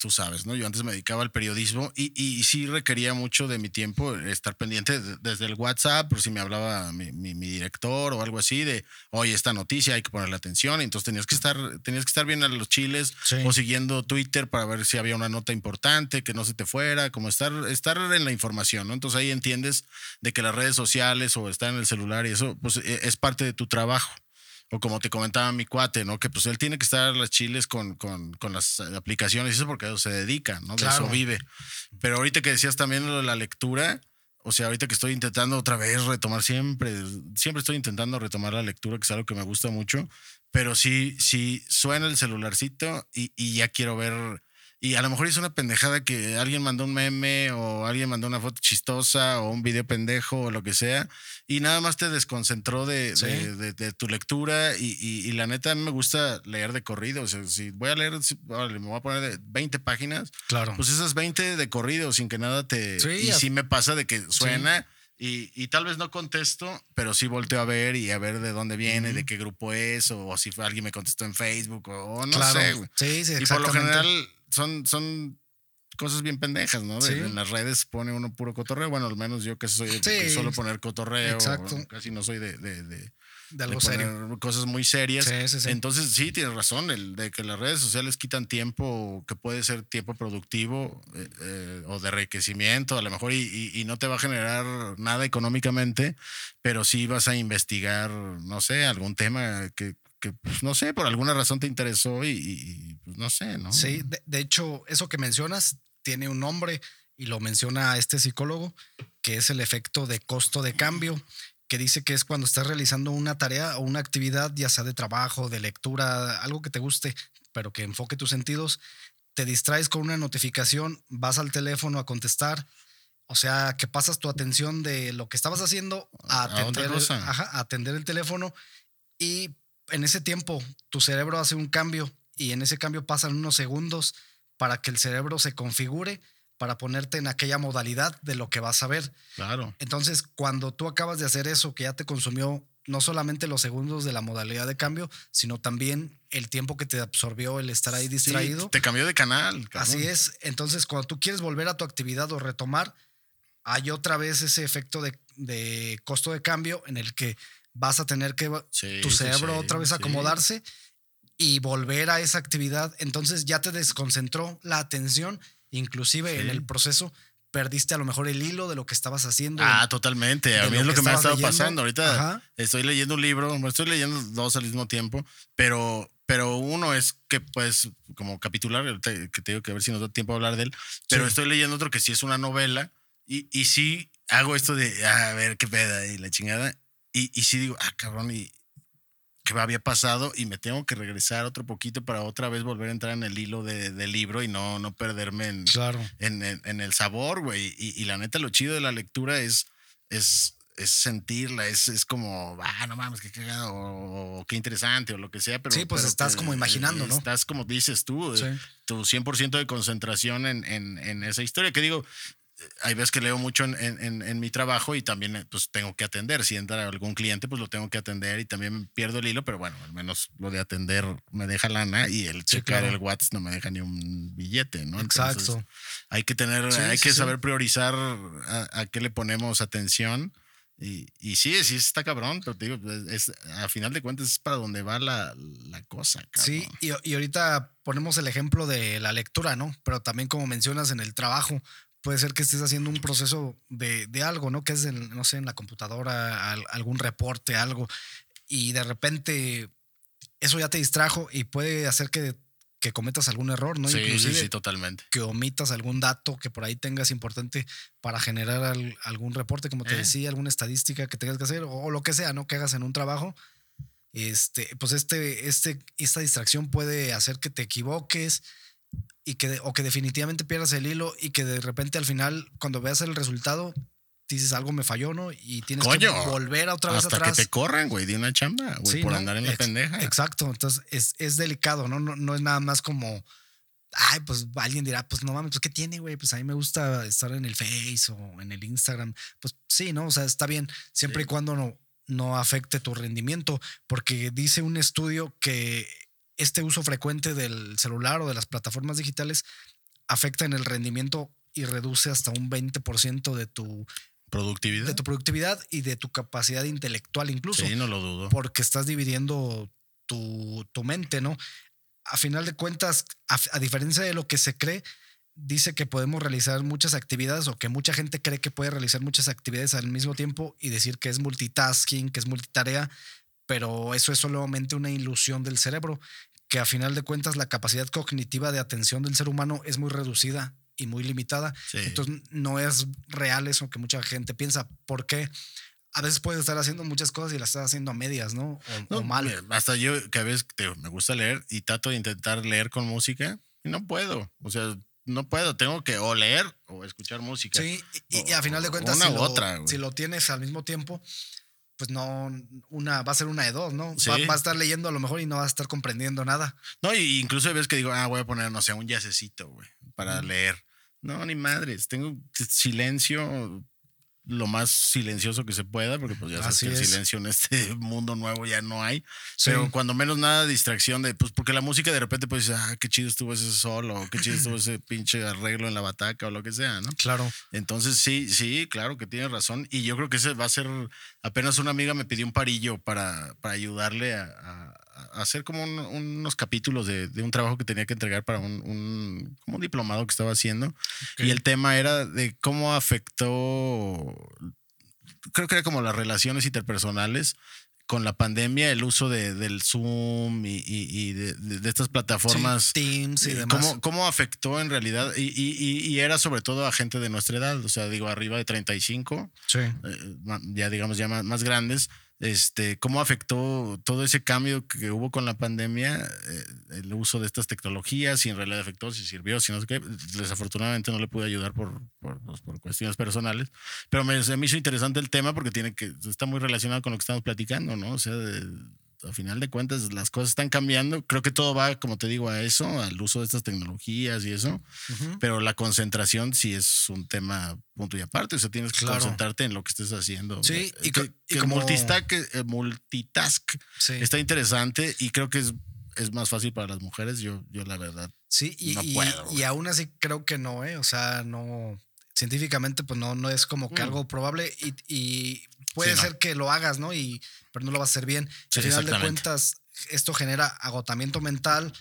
tú sabes, ¿no? Yo antes me dedicaba al periodismo y, y sí requería mucho de mi tiempo estar pendiente de- desde el WhatsApp, por si me hablaba mi, mi- mi director o algo así, de, oye, esta noticia hay que ponerle atención. Y entonces tenías que estar, tenías que estar bien a los chiles Sí. o siguiendo Twitter para ver si había una nota importante, que no se te fuera, como estar, estar en la información, ¿no? Entonces ahí entiendes de que las redes sociales o estar en el celular y eso, pues e- es parte de tu trabajo. O como te comentaba mi cuate, ¿no? Que pues él tiene que estar las chiles con, con, con las aplicaciones eso porque eso se dedica, ¿no? De Claro. eso vive. Pero ahorita que decías también lo de la lectura, o sea, ahorita que estoy intentando otra vez retomar siempre, siempre estoy intentando retomar la lectura, que es algo que me gusta mucho, pero sí, sí suena el celularcito y, y ya quiero ver. Y a lo mejor es una pendejada que alguien mandó un meme o alguien mandó una foto chistosa o un video pendejo o lo que sea y nada más te desconcentró de, Sí. de, de- de tu lectura y, y- y la neta a mí me gusta leer de corrido. O sea, si voy a leer, si- órale, me voy a poner de 20 páginas, Claro. pues esas 20 de corrido sin que nada te... Sí, y as- sí me pasa de que suena y, y tal vez no contesto, pero sí volteo a ver y a ver de dónde viene, de qué grupo es o, si fue alguien me contestó en Facebook o, o no claro. sé. Sí, sí, Y por lo general son, son cosas bien pendejas, ¿no? Sí. En las redes pone uno puro cotorreo. Bueno, al menos yo que soy de que solo poner cotorreo. Exacto. Casi no soy de, de- de- de algo de poner serio. cosas muy serias. Sí, sí, sí. Entonces, sí, tienes razón, el de que las redes sociales quitan tiempo que puede ser tiempo productivo eh, eh, o de enriquecimiento, a lo mejor, y, y- y no te va a generar nada económicamente, pero sí vas a investigar, no sé, algún tema que, que, pues, no sé, por alguna razón te interesó y, y, pues, no sé, ¿no? Sí, de, de hecho, eso que mencionas tiene un nombre y lo menciona este psicólogo, que es el efecto de costo de cambio, que dice que es cuando estás realizando una tarea o una actividad, ya sea de trabajo, de lectura, algo que te guste, pero que enfoque tus sentidos, te distraes con una notificación, vas al teléfono a contestar, o sea, que pasas tu atención de lo que estabas haciendo a atender, ajá, a atender el teléfono y en ese tiempo tu cerebro hace un cambio y en ese cambio pasan unos segundos para que el cerebro se configure para ponerte en aquella modalidad de lo que vas a ver. Claro. Entonces, cuando tú acabas de hacer eso, que ya te consumió no solamente los segundos de la modalidad de cambio, sino también el tiempo que te absorbió el estar ahí Sí, distraído. te cambió de canal. cabrón. Así es. Entonces, cuando tú quieres volver a tu actividad o retomar, hay otra vez ese efecto de, de costo de cambio en el que vas a tener que Sí, tu cerebro sí, otra vez acomodarse y volver a esa actividad. Entonces ya te desconcentró la atención, inclusive en el proceso perdiste a lo mejor el hilo de lo que estabas haciendo. Ah, totalmente. A mí lo es lo que que me ha estado leyendo. pasando. Ahorita Ajá. estoy leyendo un libro, estoy leyendo dos al mismo tiempo, pero, pero uno es que, pues, como capitular, que te digo que a ver si nos da tiempo a hablar de él, pero Sí. estoy leyendo otro que sí es una novela y, y sí hago esto de, a ver qué peda y la chingada, y, y sí digo, ah, cabrón, y qué me había pasado y me tengo que regresar otro poquito para otra vez volver a entrar en el hilo de- del libro y no, no perderme en, Claro. en, en- en el sabor, güey. Y, y la neta, lo chido de la lectura es, es, es sentirla, es, es como, ah, no mames, qué cagado, o, o qué interesante, o lo que sea. Pero, Sí, pues pero estás que, como imaginando, ¿no? Estás como dices tú, Sí. tu 100% de concentración en, en, en esa historia. Que digo, hay veces que leo mucho en, en- en- mi trabajo y también eh, pues tengo que atender. Si entra algún cliente, pues lo tengo que atender y también pierdo el hilo, pero bueno, al menos lo de atender me deja lana y el Sí, checar claro. el WhatsApp no me deja ni un billete, ¿no? Entonces, Exacto. hay que tener, Sí, hay sí, que saber priorizar a, a qué le ponemos atención. Y, y sí, sí está cabrón, pero te digo, es, a final de cuentas es para donde va la, la cosa, cabrón. Sí, y, y ahorita ponemos el ejemplo de la lectura, ¿no? Pero también como mencionas en el trabajo, puede ser que estés haciendo un proceso de, de algo, ¿no? Que es, en, no sé, en la computadora, al- algún reporte, algo, y de repente eso ya te distrajo y puede hacer que que cometas algún error, ¿no? Sí, sí, Inclusive sí, totalmente. que omitas algún dato que por ahí tengas importante para generar al- algún reporte, como te Eh. decía, alguna estadística que tengas que hacer o, o lo que sea, ¿no? Que hagas en un trabajo. Este, pues este, este, esta distracción puede hacer que te equivoques y que, o que definitivamente pierdas el hilo y que de repente al final, cuando veas el resultado, dices algo me falló, ¿no? Y tienes Coño, que volver a otra vez Hasta atrás. que te corran, güey, de una chamba, güey, Sí, por ¿no? andar en la Ex- pendeja. Exacto. Entonces es, es delicado, ¿no? ¿no? No es nada más como, ay, pues alguien dirá, pues no mames, pues ¿qué tiene, güey? Pues a mí me gusta estar en el Face o en el Instagram. Pues sí, ¿no? O sea, está bien, siempre Sí. y cuando no, no afecte tu rendimiento, porque dice un estudio que este uso frecuente del celular o de las plataformas digitales afecta en el rendimiento y reduce hasta un 20% de tu, Productividad. de tu productividad y de tu capacidad intelectual incluso Sí, no lo dudo. porque estás dividiendo tu, tu mente, ¿no? A final de cuentas, a, a diferencia de lo que se cree, dice que podemos realizar muchas actividades o que mucha gente cree que puede realizar muchas actividades al mismo tiempo y decir que es multitasking, que es multitarea, pero eso es solamente una ilusión del cerebro, que a final de cuentas la capacidad cognitiva de atención del ser humano es muy reducida y muy limitada. Sí. Entonces no es real eso que mucha gente piensa. ¿Por qué? A veces puedes estar haciendo muchas cosas y las estás haciendo a medias, ¿no? O, No, o mal. Hasta yo, que a veces te- me gusta leer y trato de intentar leer con música y no puedo. O sea, no puedo. Tengo que o leer o escuchar música. Sí, y, a final de cuentas, una si, u lo, otra, si lo tienes al mismo tiempo, pues no, una, va a ser una de dos, ¿no? Sí. Va, va a estar leyendo a lo mejor y no va a estar comprendiendo nada. No, y incluso hay veces que digo, ah, voy a poner, no sé, un yacecito, güey, para leer. No, ni madres. Tengo silencio lo más silencioso que se pueda, porque pues ya sabes Así que el es. silencio en este mundo nuevo ya no hay. Sí. Pero cuando menos nada distracción de, pues porque la música de repente pues ah, qué chido estuvo ese solo, o qué chido estuvo ese pinche arreglo en la bataca o lo que sea, ¿no? Claro. Entonces sí, sí, claro que tienes razón. Y yo creo que ese va a ser, apenas una amiga me pidió un parillo para, para ayudarle a hacer como un- unos capítulos de, de un trabajo que tenía que entregar para un, un- como un diplomado que estaba haciendo. Y el tema era de cómo afectó, creo que era como las relaciones interpersonales con la pandemia, el uso de, del Zoom y, y- y de, de- estas plataformas. Sí, Teams y Eh, demás. ¿Cómo, cómo afectó en realidad? Y, y- era sobre todo a gente de nuestra edad, o sea, digo, arriba de 35, Sí. eh, ya digamos ya más, más grandes. Este, ¿Cómo afectó todo ese cambio que hubo con la pandemia, eh, el uso de estas tecnologías, si en realidad afectó, si sirvió, si no sé qué? Desafortunadamente no le pude ayudar por, por, pues, por cuestiones personales, pero me, me hizo interesante el tema porque tiene que, está muy relacionado con lo que estamos platicando, ¿no? O sea, de- a final de cuentas las cosas están cambiando. Creo que todo va, como te digo, a eso, al uso de estas tecnologías y eso. Pero la concentración sí es un tema punto y aparte. O sea, tienes que Claro. concentrarte en lo que estés haciendo. Sí, Eh, y que, co- y que como- multitask, eh, multitask Sí. está interesante y creo que es, es más fácil para las mujeres. Yo, yo la verdad. Sí, y, No y- puedo, y güey. aún así creo que no, ¿eh? O sea, no. Científicamente, pues no, no es como que Mm. algo probable y, y puede Sí, no. ser que lo hagas, ¿no? Y, pero no lo vas a hacer bien. Sí, Al final de cuentas, esto genera agotamiento mental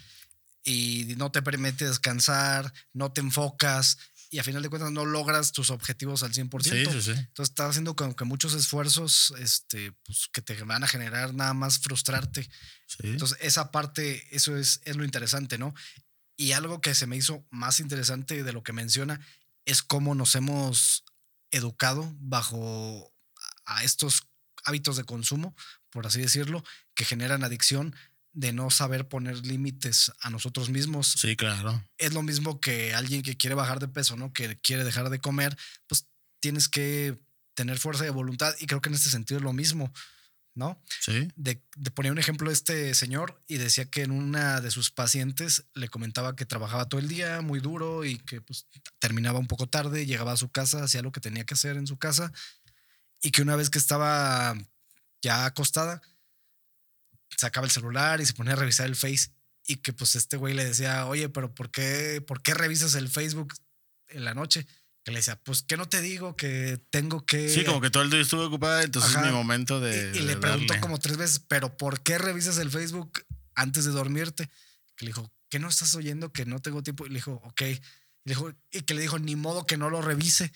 y no te permite descansar, no te enfocas y a final de cuentas no logras tus objetivos al 100%. Sí, sí, sí. Entonces estás haciendo como que muchos esfuerzos este, pues, que te van a generar nada más frustrarte. Entonces, esa parte, eso es, es lo interesante, ¿no? Y algo que se me hizo más interesante de lo que menciona es cómo nos hemos educado bajo a estos hábitos de consumo, por así decirlo, que generan adicción de no saber poner límites a nosotros mismos. Sí, claro. Es lo mismo que alguien que quiere bajar de peso, ¿no? Que quiere dejar de comer, pues tienes que tener fuerza de voluntad y creo que en este sentido es lo mismo, ¿no? Sí. de, de ponía un ejemplo este señor y decía que en una de sus pacientes le comentaba que trabajaba todo el día muy duro y que pues, terminaba un poco tarde, llegaba a su casa, hacía lo que tenía que hacer en su casa y que una vez que estaba ya acostada, sacaba el celular y se ponía a revisar el Face y que pues este güey le decía, oye, pero ¿por qué, ¿por qué revisas el Facebook en la noche? Que le decía, pues que no te digo que tengo que... Sí, como que todo el día estuve ocupada, entonces Ajá. es mi momento de. Y, y le preguntó darle. como tres veces, pero ¿por qué revisas el Facebook antes de dormirte? Que le dijo, ¿qué no estás oyendo? Que no tengo tiempo. Y le dijo, ok. Y, le dijo, y que le dijo, ni modo que no lo revise.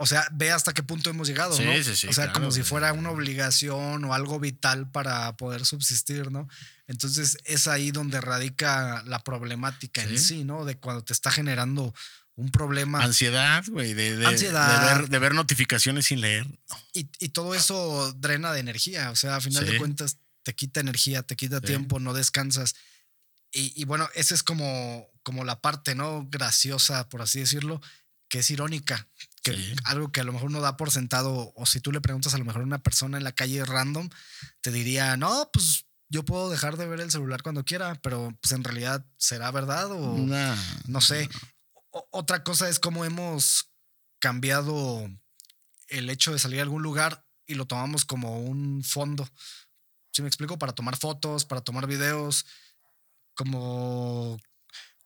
O sea, ve hasta qué punto hemos llegado, Sí, ¿no? sí, sí, o sea, como si fuera una obligación o algo vital para poder subsistir, ¿no? Entonces es ahí donde radica la problemática en Sí. ¿no? De cuando te está generando un problema Ansiedad, güey, de, de- Ansiedad. de ver, de ver notificaciones sin leer. y, y todo eso drena de energía, o sea, a final de cuentas te quita energía, te quita tiempo, no descansas. Y, y bueno, esa es como, como la parte, ¿no? Graciosa, por así decirlo, que es irónica, que Sí. algo que a lo mejor uno da por sentado, o si tú le preguntas a lo mejor a una persona en la calle random, te diría, no, pues yo puedo dejar de ver el celular cuando quiera, pero pues en realidad será verdad o Nah. no sé. Otra cosa es cómo hemos cambiado el hecho de salir a algún lugar y lo tomamos como un fondo. Si me explico? Para tomar fotos, para tomar videos, como,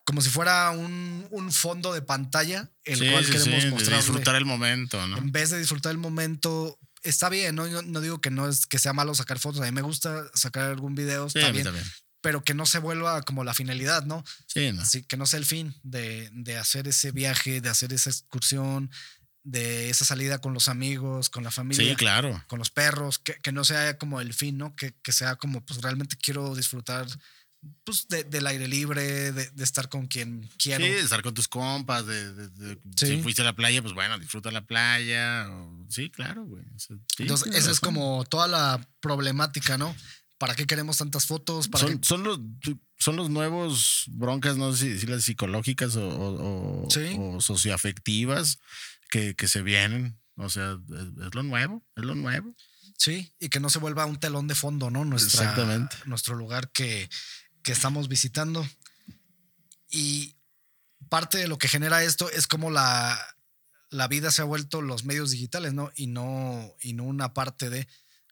como si fuera un, un fondo de pantalla, el Sí, cual sí, queremos sí, mostrar. disfrutar el momento, ¿no? En vez de disfrutar el momento, está bien, ¿no? Yo no digo que no es que sea malo sacar fotos, a mí me gusta sacar algún video, está bien, también. pero que no se vuelva como la finalidad, ¿no? Sí, no. Así que no sea el fin de, de hacer ese viaje, de hacer esa excursión, de esa salida con los amigos, con la familia, Sí, claro. con los perros, que, que no sea como el fin, ¿no? Que, que sea como, pues realmente quiero disfrutar pues, de- del aire libre, de, de estar con quien quiero. Sí, de estar con tus compas, de, de- de- Sí. si fuiste a la playa, pues bueno, disfruta la playa. o- sí, claro, güey. O sea, sí, Entonces, esa es como toda la problemática, ¿no? ¿Para qué queremos tantas fotos? ¿Para Son, qué- son los son los nuevos broncas, no sé si decirlas psicológicas o, o- o- Sí. o socioafectivas que, que se vienen. O sea, es, es lo nuevo, es lo nuevo. Sí, y que no se vuelva un telón de fondo, ¿no? Nuestra, Exactamente. Nuestro lugar que, que estamos visitando. Y parte de lo que genera esto es como la, la vida se ha vuelto los medios digitales, ¿no? Y no, y no una parte de,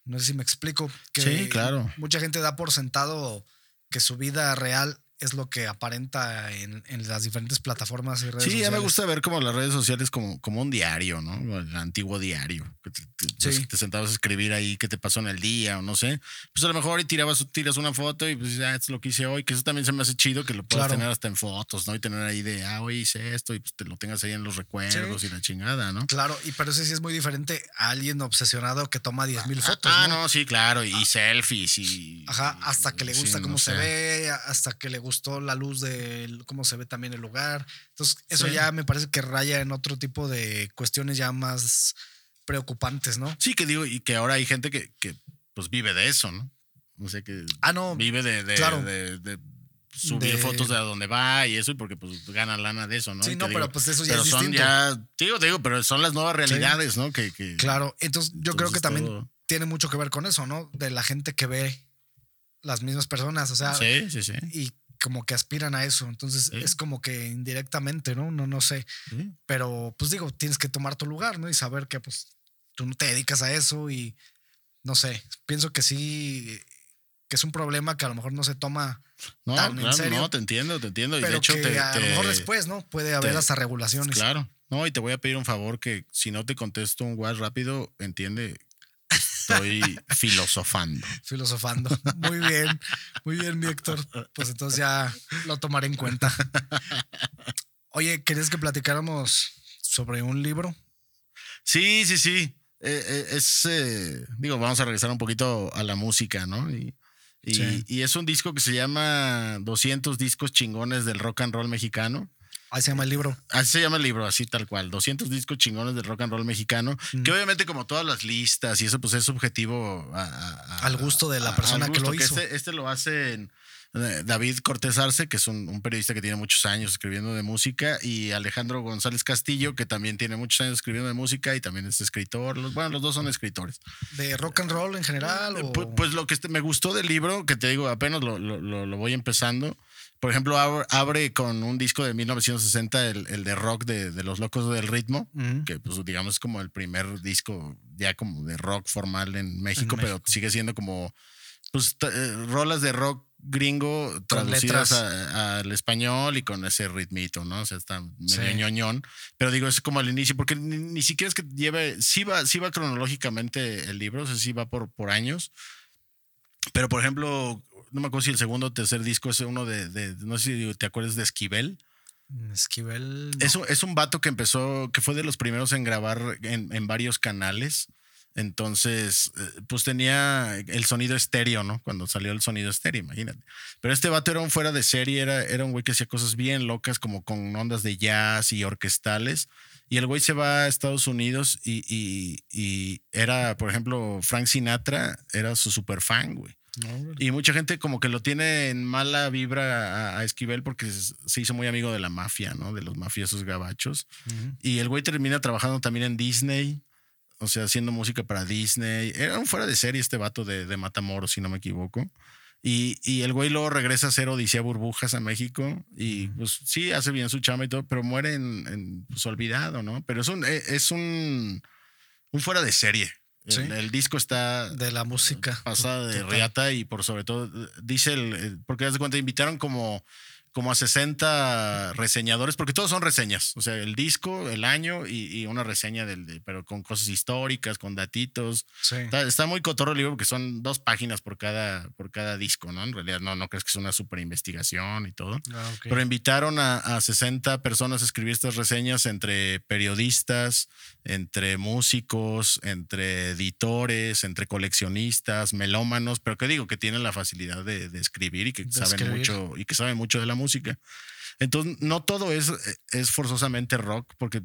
no sé si me explico, que Sí, claro. mucha gente da por sentado que su vida real es lo que aparenta en, en las diferentes plataformas y redes Sí, ya me sociales. gusta ver como las redes sociales como, como un diario, ¿no? El antiguo diario. Que te, te- Sí. te sentabas a escribir ahí qué te pasó en el día o no sé. Pues a lo mejor y tirabas, tiras una foto y pues ya es lo que hice hoy, que eso también se me hace chido que lo puedas Claro. tener hasta en fotos, ¿no? Y tener ahí de, ah, hoy hice esto y pues te lo tengas ahí en los recuerdos y la chingada, ¿no? Claro, y pero eso sí es muy diferente a alguien obsesionado que toma 10 mil fotos. ah, ¿no? no, sí, claro. Y selfies y. Ajá, hasta que le sí, gusta no cómo se sé. ve, hasta que le gustó la luz de cómo se ve también el lugar. Entonces, eso Sí. ya me parece que raya en otro tipo de cuestiones ya más preocupantes, ¿no? Sí, que digo, y que ahora hay gente que, que pues vive de eso, ¿no? No sé, que Ah, no. vive de, de, claro. de- de subir fotos de a dónde va y eso, y porque pues gana lana de eso, ¿no? Sí, no, pero pues eso ya pero es son distinto. ya, digo, digo, pero son las nuevas realidades, ¿no? Que, que- Claro, entonces yo creo que también todo- tiene mucho que ver con eso, ¿no? De la gente que ve las mismas personas, o sea, Sí, sí, sí. y como que aspiran a eso. Entonces, Sí. es como que indirectamente, ¿no? No, no sé. Sí. pero pues digo, tienes que tomar tu lugar, ¿no? Y saber que pues tú no te dedicas a eso y no sé, pienso que sí, que es un problema que a lo mejor no se toma, No, Tan en claro, serio. no, te entiendo, te entiendo. Y pero de hecho, que te, a lo mejor después, ¿no? Puede haber te- hasta regulaciones. Claro. No, y te voy a pedir un favor que si no te contesto un WhatsApp rápido, entiende, estoy filosofando. Filosofando. Muy bien, muy bien, mi Héctor. Pues entonces ya lo tomaré en cuenta. Oye, ¿querías que platicáramos sobre un libro? Sí, sí, sí. Eh, eh, es, eh, digo, vamos a regresar un poquito a la música, ¿no? Y, y, Sí. y es un disco que se llama 200 discos chingones del rock and roll mexicano. Ahí se llama el libro. Así se llama el libro, así tal cual. 200 discos chingones del rock and roll mexicano. Mm. Que obviamente, como todas las listas y eso, pues es subjetivo a- a- a- Al gusto de la a- persona que lo hizo. Este, este lo hace en, eh, David Cortés Arce, que es un, un periodista que tiene muchos años escribiendo de música, y Alejandro González Castillo, que también tiene muchos años escribiendo de música y también es escritor. Los- bueno, los dos son escritores. ¿De rock and roll en general? Eh, o- Pues, lo que este- me gustó del libro, que te digo, apenas lo- lo voy empezando. Por ejemplo, abre, con un disco de 1960, el, el de rock de, de Los Locos del Ritmo, Ujú. que pues digamos es como el primer disco ya como de rock formal en México, pero México. sigue siendo como pues eh, rolas de rock gringo traducidas al español y con ese ritmito, ¿no? O sea, está medio Sí. ñoñón. Pero digo, es como el inicio, porque ni, ni siquiera es que lleve, sí va, sí va cronológicamente el libro, o sea, sí va por, por años. Pero, por ejemplo, no me acuerdo si el segundo o tercer disco es uno de, de- no sé si te acuerdas de Esquivel. Esquivel. no. Es un, es un vato que empezó, que fue de los primeros en grabar en, en varios canales. Entonces, eh, pues tenía el sonido estéreo, ¿no? Cuando salió el sonido estéreo, imagínate. Pero este vato era un fuera de serie, era, era un güey que hacía cosas bien locas, como con ondas de jazz y orquestales. Y el güey se va a Estados Unidos y, y- y era, por ejemplo, Frank Sinatra, era su super fan, güey. Y mucha gente como que lo tiene en mala vibra a, a Esquivel porque se hizo muy amigo de la mafia, ¿no? De los mafiosos gabachos. Y el güey termina trabajando también en Disney, o sea, haciendo música para Disney. Era un fuera de serie este vato de, de Matamoros, si no me equivoco. Y, y el güey luego regresa a hacer Odisea Burbujas a México y pues sí, hace bien su chama y todo, pero muere en, en, pues, olvidado, ¿no? Pero es un, eh, es un, un fuera de serie. El, Sí. el disco está De la música. pasada de Total. riata y por sobre todo dice el, porque haz de cuenta invitaron como como a 60 reseñadores porque todos son reseñas o sea el disco el año y, y una reseña del de- pero con cosas históricas con datitos Sí. está, está muy cotorro el libro porque son dos páginas por cada por cada disco no en realidad no no crees que es una super investigación y todo Ah, pero invitaron a, a 60 personas a escribir estas reseñas entre periodistas, entre músicos, entre editores, entre coleccionistas, melómanos, pero que digo que tienen la facilidad de, de escribir y que De saben escribir. mucho y que saben mucho de la música. Entonces, no todo es, es forzosamente rock, porque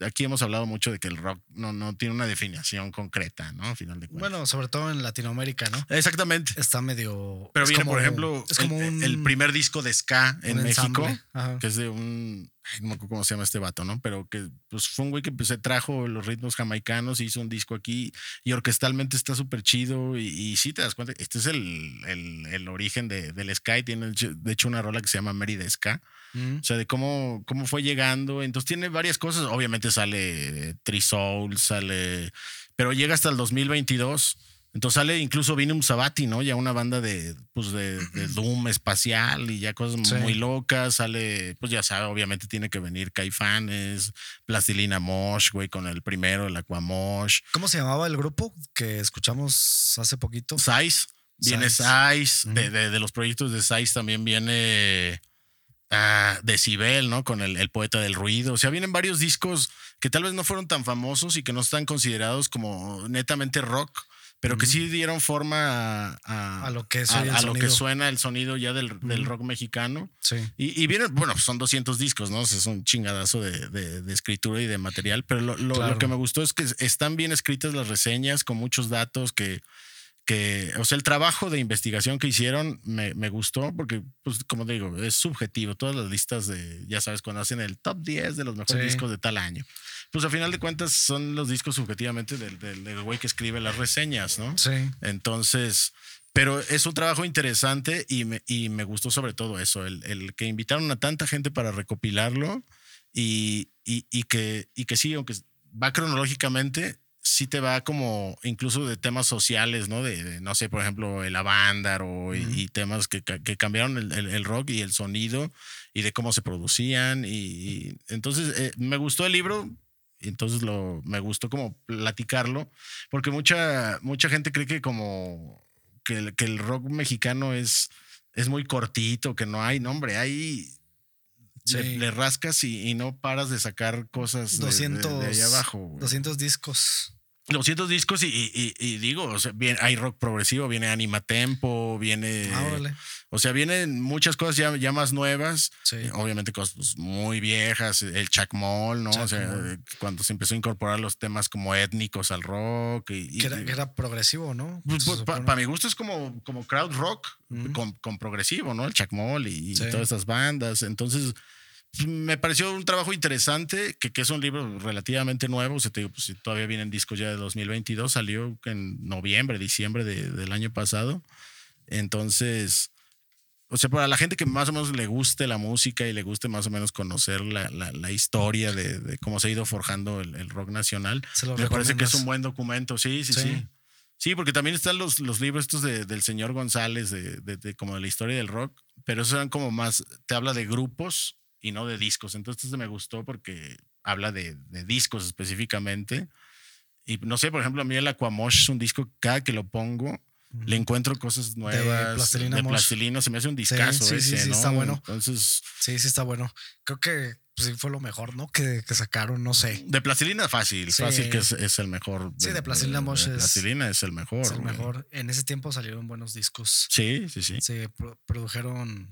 aquí hemos hablado mucho de que el rock no, no tiene una definición concreta, ¿no? Al final de cuentas. Bueno, sobre todo en Latinoamérica, ¿no? exactamente. Está medio. Pero es viene, como- por ejemplo, es como el, un, el primer disco de ska en México. Ajá. que es de un. No me acuerdo cómo se llama este vato, ¿no? Pero que pues, fue un güey que pues, se trajo los ritmos jamaicanos, hizo un disco aquí y orquestalmente está súper chido. Y, y sí te das cuenta, este es el, el, el origen de, del ska. y Tiene de hecho una rola que se llama Mérida Ska. Mm. O sea, de cómo, cómo fue llegando. Entonces tiene varias cosas. Obviamente sale Tri Soul, sale. Pero llega hasta el 2022. Entonces sale incluso Vinum Sabati, ¿no? Ya una banda de, pues de, de Doom espacial y ya cosas Sí. muy locas. Sale, pues ya sabe, obviamente tiene que venir Caifanes, Plastilina Mosh, güey, con el primero, el Aquamosh. ¿Cómo se llamaba el grupo que escuchamos hace poquito? Size, viene Size. Size, de, de- de los proyectos de Size también viene ah, Decibel, ¿no? Con el, el poeta del ruido. O sea, vienen varios discos que tal vez no fueron tan famosos y que no están considerados como netamente rock, pero que sí dieron forma a, a- A lo que a- el lo suena el sonido ya del, rock mexicano. Sí. Y, y vienen, bueno, pues son 200 discos, ¿no? O sea, es un chingadazo de, de- de escritura y de material, pero lo, lo- que me gustó es que están bien escritas las reseñas con muchos datos que, que o sea, el trabajo de investigación que hicieron me, me gustó porque, pues, como digo, es subjetivo. Todas las listas de, ya sabes, cuando hacen el top 10 de los mejores Sí. discos de tal año, pues a final de cuentas son los discos subjetivamente del, del, del güey que escribe las reseñas, ¿no? Sí. Entonces, pero es un trabajo interesante y me, y me gustó sobre todo eso, el, el que invitaron a tanta gente para recopilarlo y, y, y que, y que sí, aunque va cronológicamente, sí te va como incluso de temas sociales, ¿no? De, de, no sé, por ejemplo, el avándaro y, Ujú. y temas que, que cambiaron el, el- el rock y el sonido y de cómo se producían. Y, y entonces eh, me gustó el libro. y Entonces lo, me gustó como platicarlo, porque mucha, mucha gente cree que como que el, que el rock mexicano es, es muy cortito, que no hay, no hombre, hay... Le, Sí. le rascas y, y no paras de sacar cosas de- de- 200, de, allá abajo. güey. 200 discos. 200 discos y, y- digo, o sea, bien, hay rock progresivo, viene Anima Tempo, viene... Ah. O sea, vienen muchas cosas ya, ya más nuevas. Sí. Obviamente cosas muy viejas, el chacmol, ¿no? o sea, eh, cuando se empezó a incorporar los temas como étnicos al rock. Y, Que era, era progresivo, ¿no? pues, pues, pa- para mi gusto es como, como crowd rock con, con progresivo, ¿no? El chacmol y, Sí. todas estas bandas. Entonces, me pareció un trabajo interesante, que, que es un libro relativamente nuevo. O sea, te digo, pues todavía vienen discos ya de 2022, salió en noviembre, diciembre de- del año pasado. Entonces, o sea, para la gente que más o menos le guste la música y le guste más o menos conocer la, la- la historia de, de cómo se ha ido forjando el, el rock nacional, me parece que es un buen documento. Sí, sí, Sí. sí. Sí, porque también están los, los libros estos de- del señor González, de, de- de como de la historia del rock, pero esos eran como más, te habla de grupos y no de discos. Entonces me gustó porque habla de, de discos específicamente. Y no sé, por ejemplo, a mí el Aquamosh es un disco, cada que lo pongo, le encuentro cosas nuevas. Plastilina de Mosh. plastilina, se me hace un discazo sí, sí, ese, sí, ¿no? está bueno. Entonces, Sí, sí está bueno. Creo que pues, sí fue lo mejor, ¿no? Que, que sacaron, no sé. de plastilina fácil, fácil que es, es el mejor. Sí, de Plastilina Mosh de es- Plastilina es el mejor. Es el güey. mejor. En ese tiempo salieron buenos discos. Sí, sí, sí. Se pro- produjeron,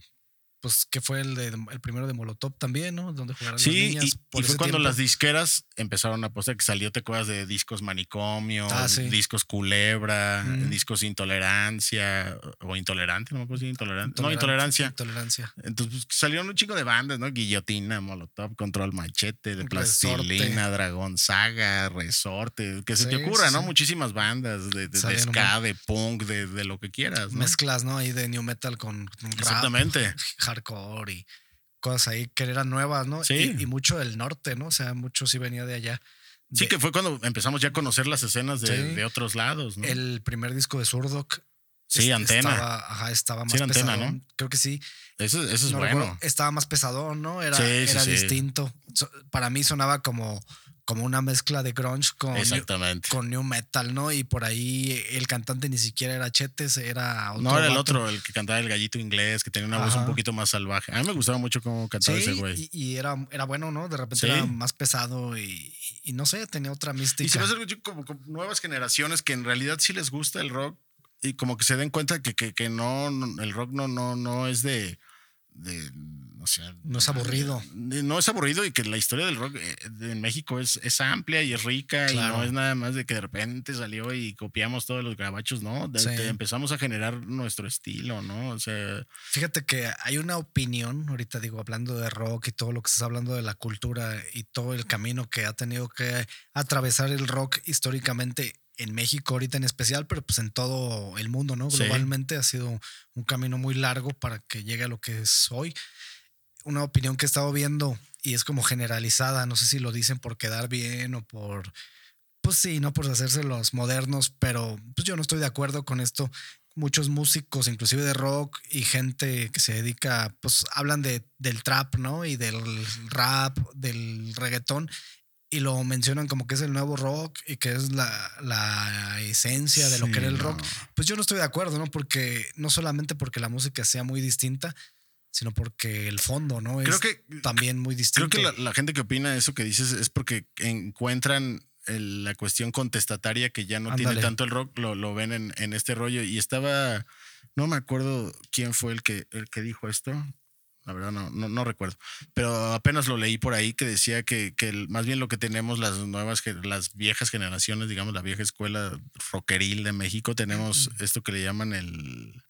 pues, que fue el, de, el primero de Molotov también, ¿no? Donde jugaron Sí, las y, niñas. y por fue cuando tiempo. las disqueras empezaron a apostar que salió, te acuerdas de discos manicomio, Ah, sí. discos culebra, Mm. discos intolerancia o intolerante, no me acuerdo si intolerante. No, intolerancia. Intolerancia. Entonces pues, salieron un chico de bandas, ¿no? Guillotina, Molotov, Control Machete, de Resorte. Plastilina, Dragón Saga, Resorte, que se te ocurra, sí, ¿no? Muchísimas bandas de, de, de ska, de punk, de, de lo que quieras, ¿no? Mezclas, ¿no? Ahí de new metal con, con rap, Exactamente. hardcore y cosas ahí que eran nuevas, ¿no? Sí. Y, y mucho del norte, ¿no? O sea, mucho sí venía de allá. Sí, que fue cuando empezamos ya a conocer las escenas de, Sí. de otros lados, ¿no? El primer disco de Surdoc. Sí, Antena. Estaba, ajá, estaba más Sí, Antena, pesadón. ¿no? Creo que sí. Eso, eso es No bueno. recuerdo, estaba más pesadón, ¿no? Era, Sí, era distinto. Para mí sonaba como, como una mezcla de grunge con new, con new metal, ¿no? Y por ahí el cantante ni siquiera era Chetes, era otro. no, era el otro, el que cantaba el gallito inglés, que tenía una voz un poquito más salvaje. A mí me gustaba mucho cómo cantaba ese güey. y, y era, era bueno, ¿no? De repente Sí. era más pesado y, y no sé, tenía otra mística. Y se mucho como, como nuevas generaciones que en realidad sí les gusta el rock y como que se den cuenta que, que, que no, no- el rock no, no, no es de, de, o sea, No es aburrido. de- no es aburrido y que la historia del rock eh, en México es, es amplia y es rica y no es nada más de que de repente salió y copiamos todos los grabachos, ¿no? De- Sí. empezamos a generar nuestro estilo, ¿no? O sea, Fíjate que hay una opinión, ahorita digo, hablando de rock y todo lo que estás hablando de la cultura y todo el camino que ha tenido que atravesar el rock históricamente en México ahorita en especial, pero pues en todo el mundo, ¿no? Sí. Globalmente ha sido un camino muy largo para que llegue a lo que es hoy. Una opinión que he estado viendo y es como generalizada, no sé si lo dicen por quedar bien o por, pues sí, no por hacerse los modernos, pero pues yo no estoy de acuerdo con esto muchos músicos, inclusive de rock y gente que se dedica, pues hablan de, del trap, ¿no? Y del rap, del reggaetón, y lo mencionan como que es el nuevo rock y que es la, la esencia de lo que era el rock. no. Pues yo no estoy de acuerdo, ¿no? Porque no solamente porque la música sea muy distinta, sino porque el fondo, ¿no? Creo es que también muy distinto. Creo que la, la gente que opina eso que dices es porque encuentran el- la cuestión contestataria que ya no tiene tanto el rock, lo, lo ven en, en este rollo. Y estaba, no me acuerdo quién fue el que, el que dijo esto. La verdad no, no, no recuerdo. Pero apenas lo leí por ahí que decía que, que el- más bien lo que tenemos las nuevas, las viejas generaciones, digamos, la vieja escuela rockeril de México, tenemos esto que le llaman el,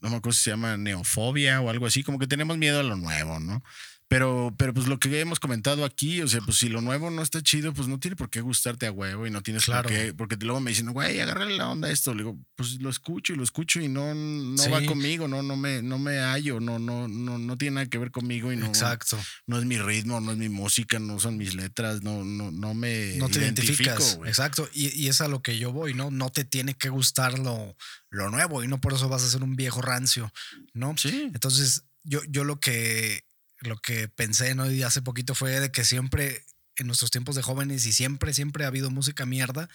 no me acuerdo si se llama neofobia o algo así, como que tenemos miedo a lo nuevo, ¿no? Pero, pero pues lo que hemos comentado aquí, o sea, pues si lo nuevo no está chido, pues no tiene por qué gustarte a huevo y no tienes Claro. por qué, porque luego me dicen, güey, agárrale la onda a esto. Le digo, pues lo escucho y lo escucho y no, no va conmigo, no, no me, no me hallo, no, no, no, no tiene nada que ver conmigo y no, Exacto. no es mi ritmo, no es mi música, no son mis letras, no, no, no me no te identificas. Exacto. Y, y es a lo que yo voy, ¿no? No te tiene que gustar lo, lo nuevo y no por eso vas a ser un viejo rancio, ¿no? Sí. Entonces, yo, yo lo que lo que pensé, ¿no? Hace poquito fue de que siempre, en nuestros tiempos de jóvenes, y siempre, siempre ha habido música mierda,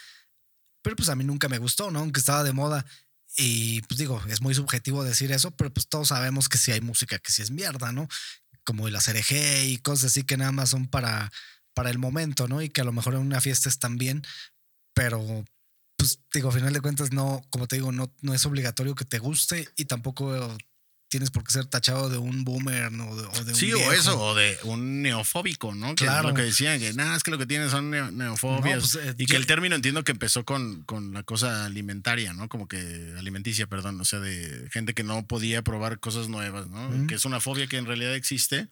pero pues a mí nunca me gustó, ¿no? Aunque estaba de moda. Y pues digo, es muy subjetivo decir eso, pero pues todos sabemos que sí hay música que sí es mierda, ¿no? Como el ACRG y cosas así que nada más son para, para el momento, ¿no? Y que a lo mejor en una fiesta están bien, pero pues digo, a final de cuentas no, como te digo, no, no es obligatorio que te guste y tampoco tienes por qué ser tachado de un boomer ¿no? o de, o de un Sí, o eso, o de un neofóbico, ¿no? Que Claro. es lo que decían, que nada, es que lo que tienen son neo- neofobias. No, pues, eh, y que el término entiendo que empezó con, con la cosa alimentaria, ¿no? Como que alimenticia, perdón, o sea, de gente que no podía probar cosas nuevas, ¿no? Que es una fobia que en realidad existe,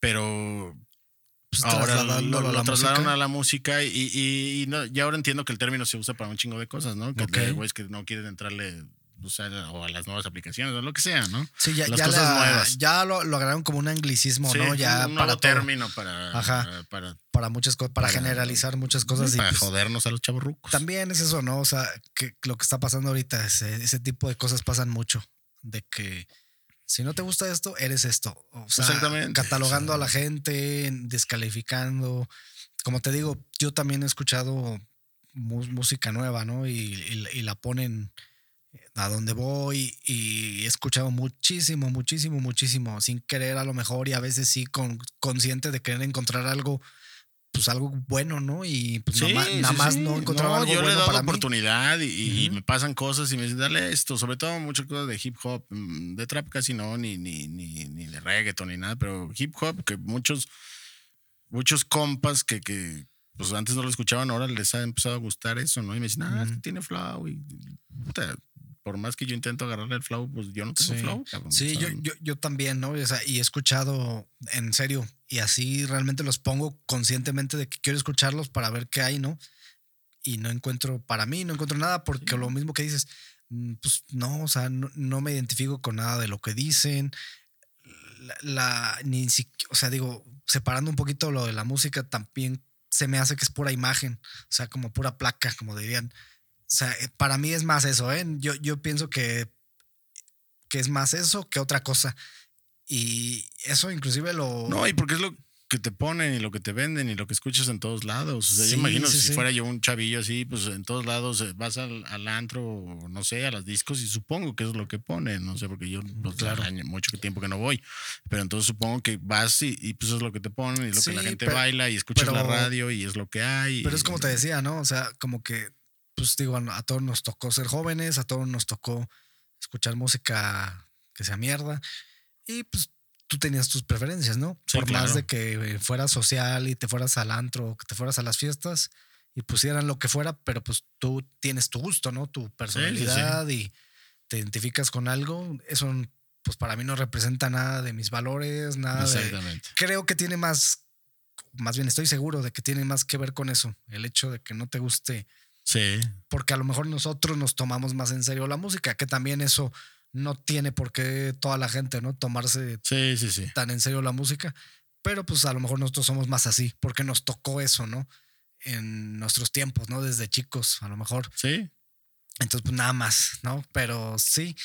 pero Pues, ahora lo, trasladaron a la música y, y, y no, y ahora entiendo que el término se usa para un chingo de cosas, ¿no? Que Ok. de güeyes que no quieren entrarle o, sea, o a las nuevas aplicaciones o lo que sea, ¿no? Sí, ya, las ya, cosas la- nuevas. ya lo, lo agarraron como un anglicismo, Sí, ¿no? Ya un para nuevo todo, término para, Ajá. para, para muchas cosas, para, para- generalizar muchas cosas. y, para pues, jodernos a los chavorrucos. también es eso, ¿no? O sea, que lo que está pasando ahorita, ese, ese tipo de cosas pasan mucho. De que si no te gusta esto, eres esto. O sea, Exactamente, catalogando a la gente, descalificando. Como te digo, yo también he escuchado música nueva, ¿no? Y, y- y la ponen a donde voy y he escuchado muchísimo, muchísimo, muchísimo, sin querer a lo mejor y a veces sí con, consciente de querer encontrar algo, pues algo bueno, ¿no? Y pues Sí, nada, sí, más- nada más sí. no encontraba algo yo le he bueno dado para oportunidad y, y Ujú. me pasan cosas y me dicen, dale esto, sobre todo muchas cosas de hip hop, mm, de trap casi no, ni, ni, ni, ni de reggaeton ni nada, pero hip hop que muchos, muchos compas que, que pues antes no lo escuchaban, ahora les ha empezado a gustar eso, ¿no? Y me dicen, ah, es que tiene flow y puta, por más que yo intento agarrarle el flow, pues yo no tengo Sí. flow. cabrón. Sí, yo, yo, yo también, ¿no? O sea, y he escuchado en serio, y así realmente los pongo conscientemente de que quiero escucharlos para ver qué hay, ¿no? Y no encuentro, para mí, no encuentro nada, porque lo mismo que dices, mm, pues no, o sea, no, no me identifico con nada de lo que dicen. La, la- ni si- o sea, digo, separando un poquito lo de la música, también se me hace que es pura imagen, o sea, como pura placa, como dirían. O sea, eh, para mí es más eso, ¿eh? Yo, yo pienso que que es más eso que otra cosa. Y eso inclusive lo... No, y porque es lo que te ponen y lo que te venden y lo que escuchas en todos lados. O sea, Sí, yo imagino sí, si sí. fuera yo un chavillo así, pues en todos lados eh, vas al, al antro, no sé, a los discos y supongo que es lo que ponen, no sé, porque yo pues, Claro. año- mucho tiempo que no voy. Pero entonces supongo que vas y, y, pues es lo que te ponen y lo que la gente pero- baila y escuchas la pero- radio y es lo que hay. Pero es y- como te decía, ¿no? O sea, como que, pues digo, a todos nos tocó ser jóvenes, a todos nos tocó escuchar música que sea mierda. Y pues tú tenías tus preferencias, ¿no? Sí, Por más de que fueras social y te fueras al antro, que te fueras a las fiestas y pusieran lo que fuera, pero pues tú tienes tu gusto, ¿no? Tu personalidad y te identificas con algo. Eso, pues para mí no representa nada de mis valores, nada de, Exactamente. creo que tiene más, más bien estoy seguro de que tiene más que ver con eso, el hecho de que no te guste, Sí. porque a lo mejor nosotros nos tomamos más en serio la música, que también eso no tiene por qué toda la gente, ¿no? Tomarse Sí, sí, sí. tan en serio la música, pero pues a lo mejor nosotros somos más así, porque nos tocó eso, ¿no? En nuestros tiempos, ¿no? Desde chicos, a lo mejor. Sí. Entonces, pues nada más, ¿no? Pero sí,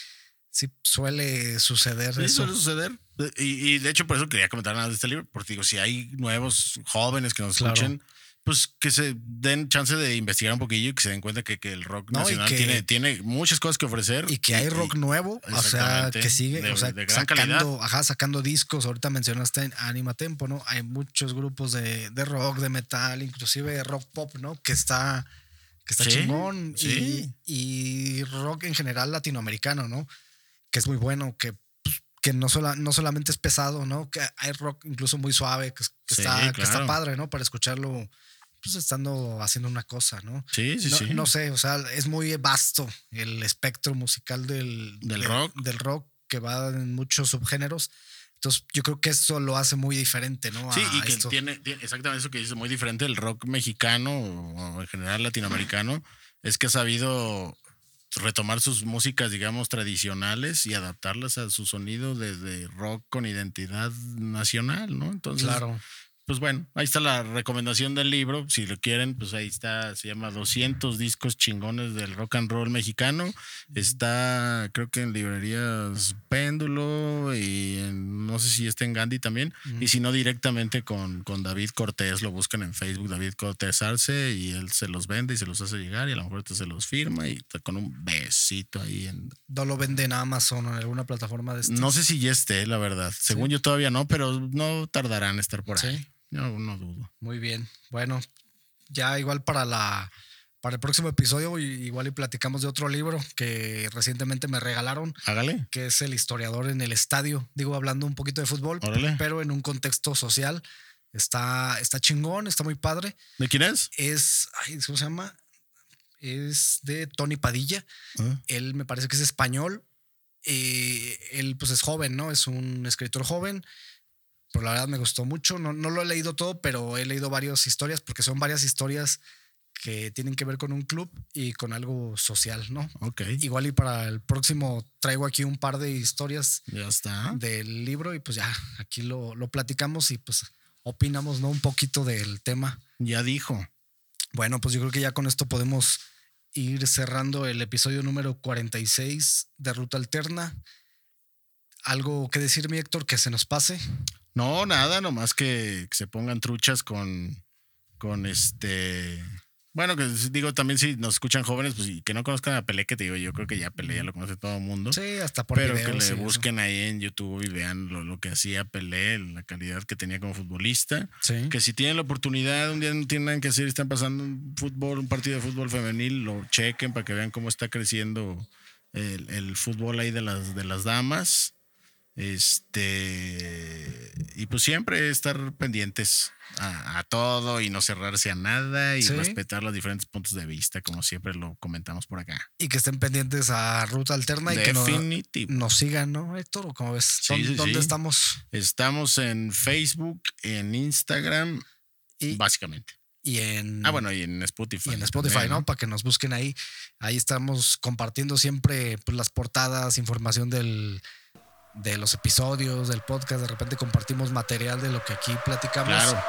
sí suele suceder Sí, eso. suele suceder. Y, y de hecho, por eso quería comentar nada de este libro, porque digo, si hay nuevos jóvenes que nos Claro. escuchen, pues que se den chance de investigar un poquillo y que se den cuenta que, que el rock No, nacional que- tiene, tiene muchas cosas que ofrecer. Y que hay rock nuevo, o sea, que sigue, de- o sea, de gran calidad. sacando, ajá, sacando discos. Ahorita mencionaste Anima Tempo, ¿no? Hay muchos grupos de, de rock, de metal, inclusive de rock pop, ¿no? Que está, que está Sí, chingón. sí. Y, y rock en general latinoamericano, ¿no? Que es muy bueno, que, pues, que no, sola, no solamente es pesado, ¿no? Que hay rock incluso muy suave, que, que Sí, está, que está padre, ¿no? Para escucharlo, pues estando haciendo una cosa, ¿no? Sí, sí, no, sí. no sé, o sea, es muy vasto el espectro musical del, Del de- rock. Del rock que va en muchos subgéneros. Entonces, yo creo que eso lo hace muy diferente, ¿no? Sí, y que esto. tiene, tiene exactamente eso que dices, muy diferente del rock mexicano o en general latinoamericano, es que ha sabido retomar sus músicas, digamos, tradicionales y adaptarlas a su sonido de, de rock con identidad nacional, ¿no? Entonces, Claro. Pues bueno, ahí está la recomendación del libro. Si lo quieren, pues ahí está. Se llama 200 discos chingones del rock and roll mexicano. Está, creo que en librerías Péndulo y en- no sé si está en Gandhi también. Y si no, directamente con, con David Cortés. Lo buscan en Facebook, David Cortés Arce, y él se los vende y se los hace llegar. Y a lo mejor te se los firma y está con un besito ahí en. No lo vende en Amazon o en alguna plataforma de estas. No sé si ya esté, la verdad. Según yo todavía no, pero no tardarán en estar por Sí. ahí. Yo no dudo. Muy bien. Bueno, ya igual para la para el próximo episodio, y- igual y platicamos de otro libro que recientemente me regalaron, Hágale. que es El historiador en el estadio. Digo, hablando un poquito de fútbol, Órale. pero en un contexto social. Está, está chingón, está muy padre. ¿De quién es? Es, ay, ¿cómo se llama? Es de Tony Padilla. Ah. Él me parece que es español. Eh, él pues es joven, ¿no? Es un escritor joven. Pero la verdad me gustó mucho. No, no lo he leído todo, pero he leído varias historias porque son varias historias que tienen que ver con un club y con algo social, ¿no? Ok. Igual y para el próximo traigo aquí un par de historias Ya está. del libro y pues ya aquí lo, lo platicamos y pues opinamos, ¿no? Un poquito del tema. Ya dijo. Bueno, pues yo creo que ya con esto podemos ir cerrando el episodio número 46 de Ruta Alterna. ¿Algo que decir, mi Héctor, que se nos pase? No, nada, nomás que, que se pongan truchas con, con este. Bueno, que digo también si nos escuchan jóvenes, pues y que no conozcan a Pelé, que te digo, yo creo que ya Pelé ya lo conoce todo el mundo. Sí, hasta por pero que le busquen ahí en YouTube y vean lo, lo que hacía Pelé, la calidad que tenía como futbolista. Sí. Que si tienen la oportunidad, un día no tienen nada que hacer están pasando un fútbol, un partido de fútbol femenil, lo chequen para que vean cómo está creciendo el, el fútbol ahí de las, de las damas. Este y pues siempre estar pendientes a, a todo y no cerrarse a nada y Sí. respetar los diferentes puntos de vista, como siempre lo comentamos por acá. Y que estén pendientes a Ruta Alterna y que no- Definitivo. nos sigan, ¿no, Héctor? ¿O cómo ves? Sí, ¿Dónde, sí, dónde sí. estamos? Estamos en Facebook, en Instagram, Y, básicamente. y en, Ah, bueno, y en Spotify. y en Spotify, también, ¿no? Para que nos busquen ahí. Ahí estamos compartiendo siempre pues, las portadas, información del, de los episodios, del podcast. De repente compartimos material de lo que aquí platicamos. Claro.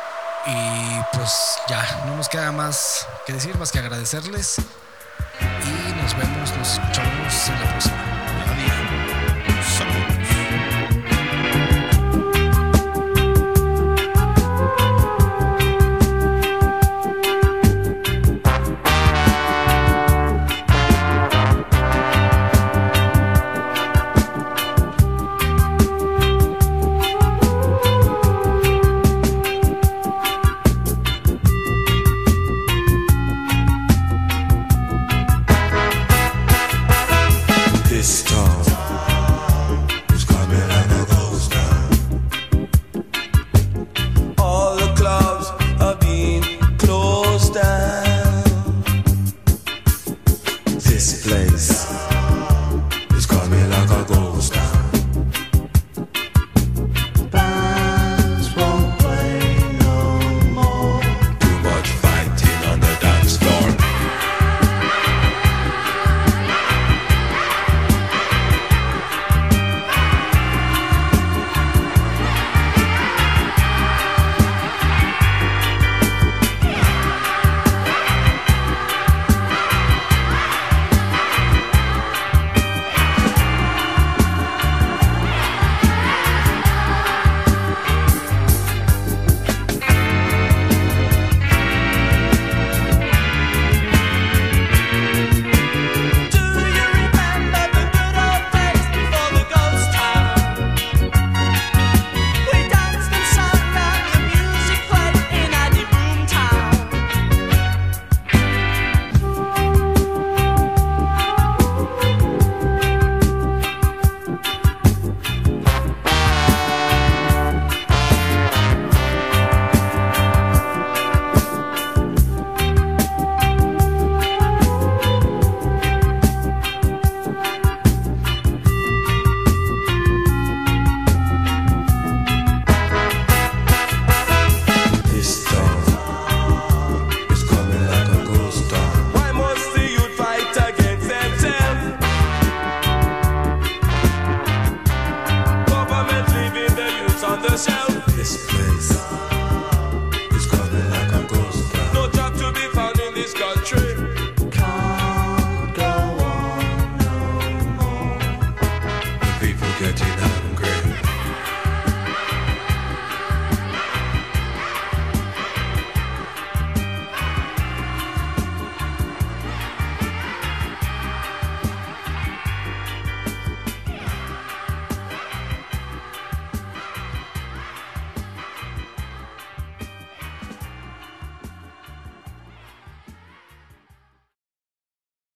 Y pues ya, no nos queda más que decir, más que agradecerles. Y nos vemos, nos escuchamos en la próxima.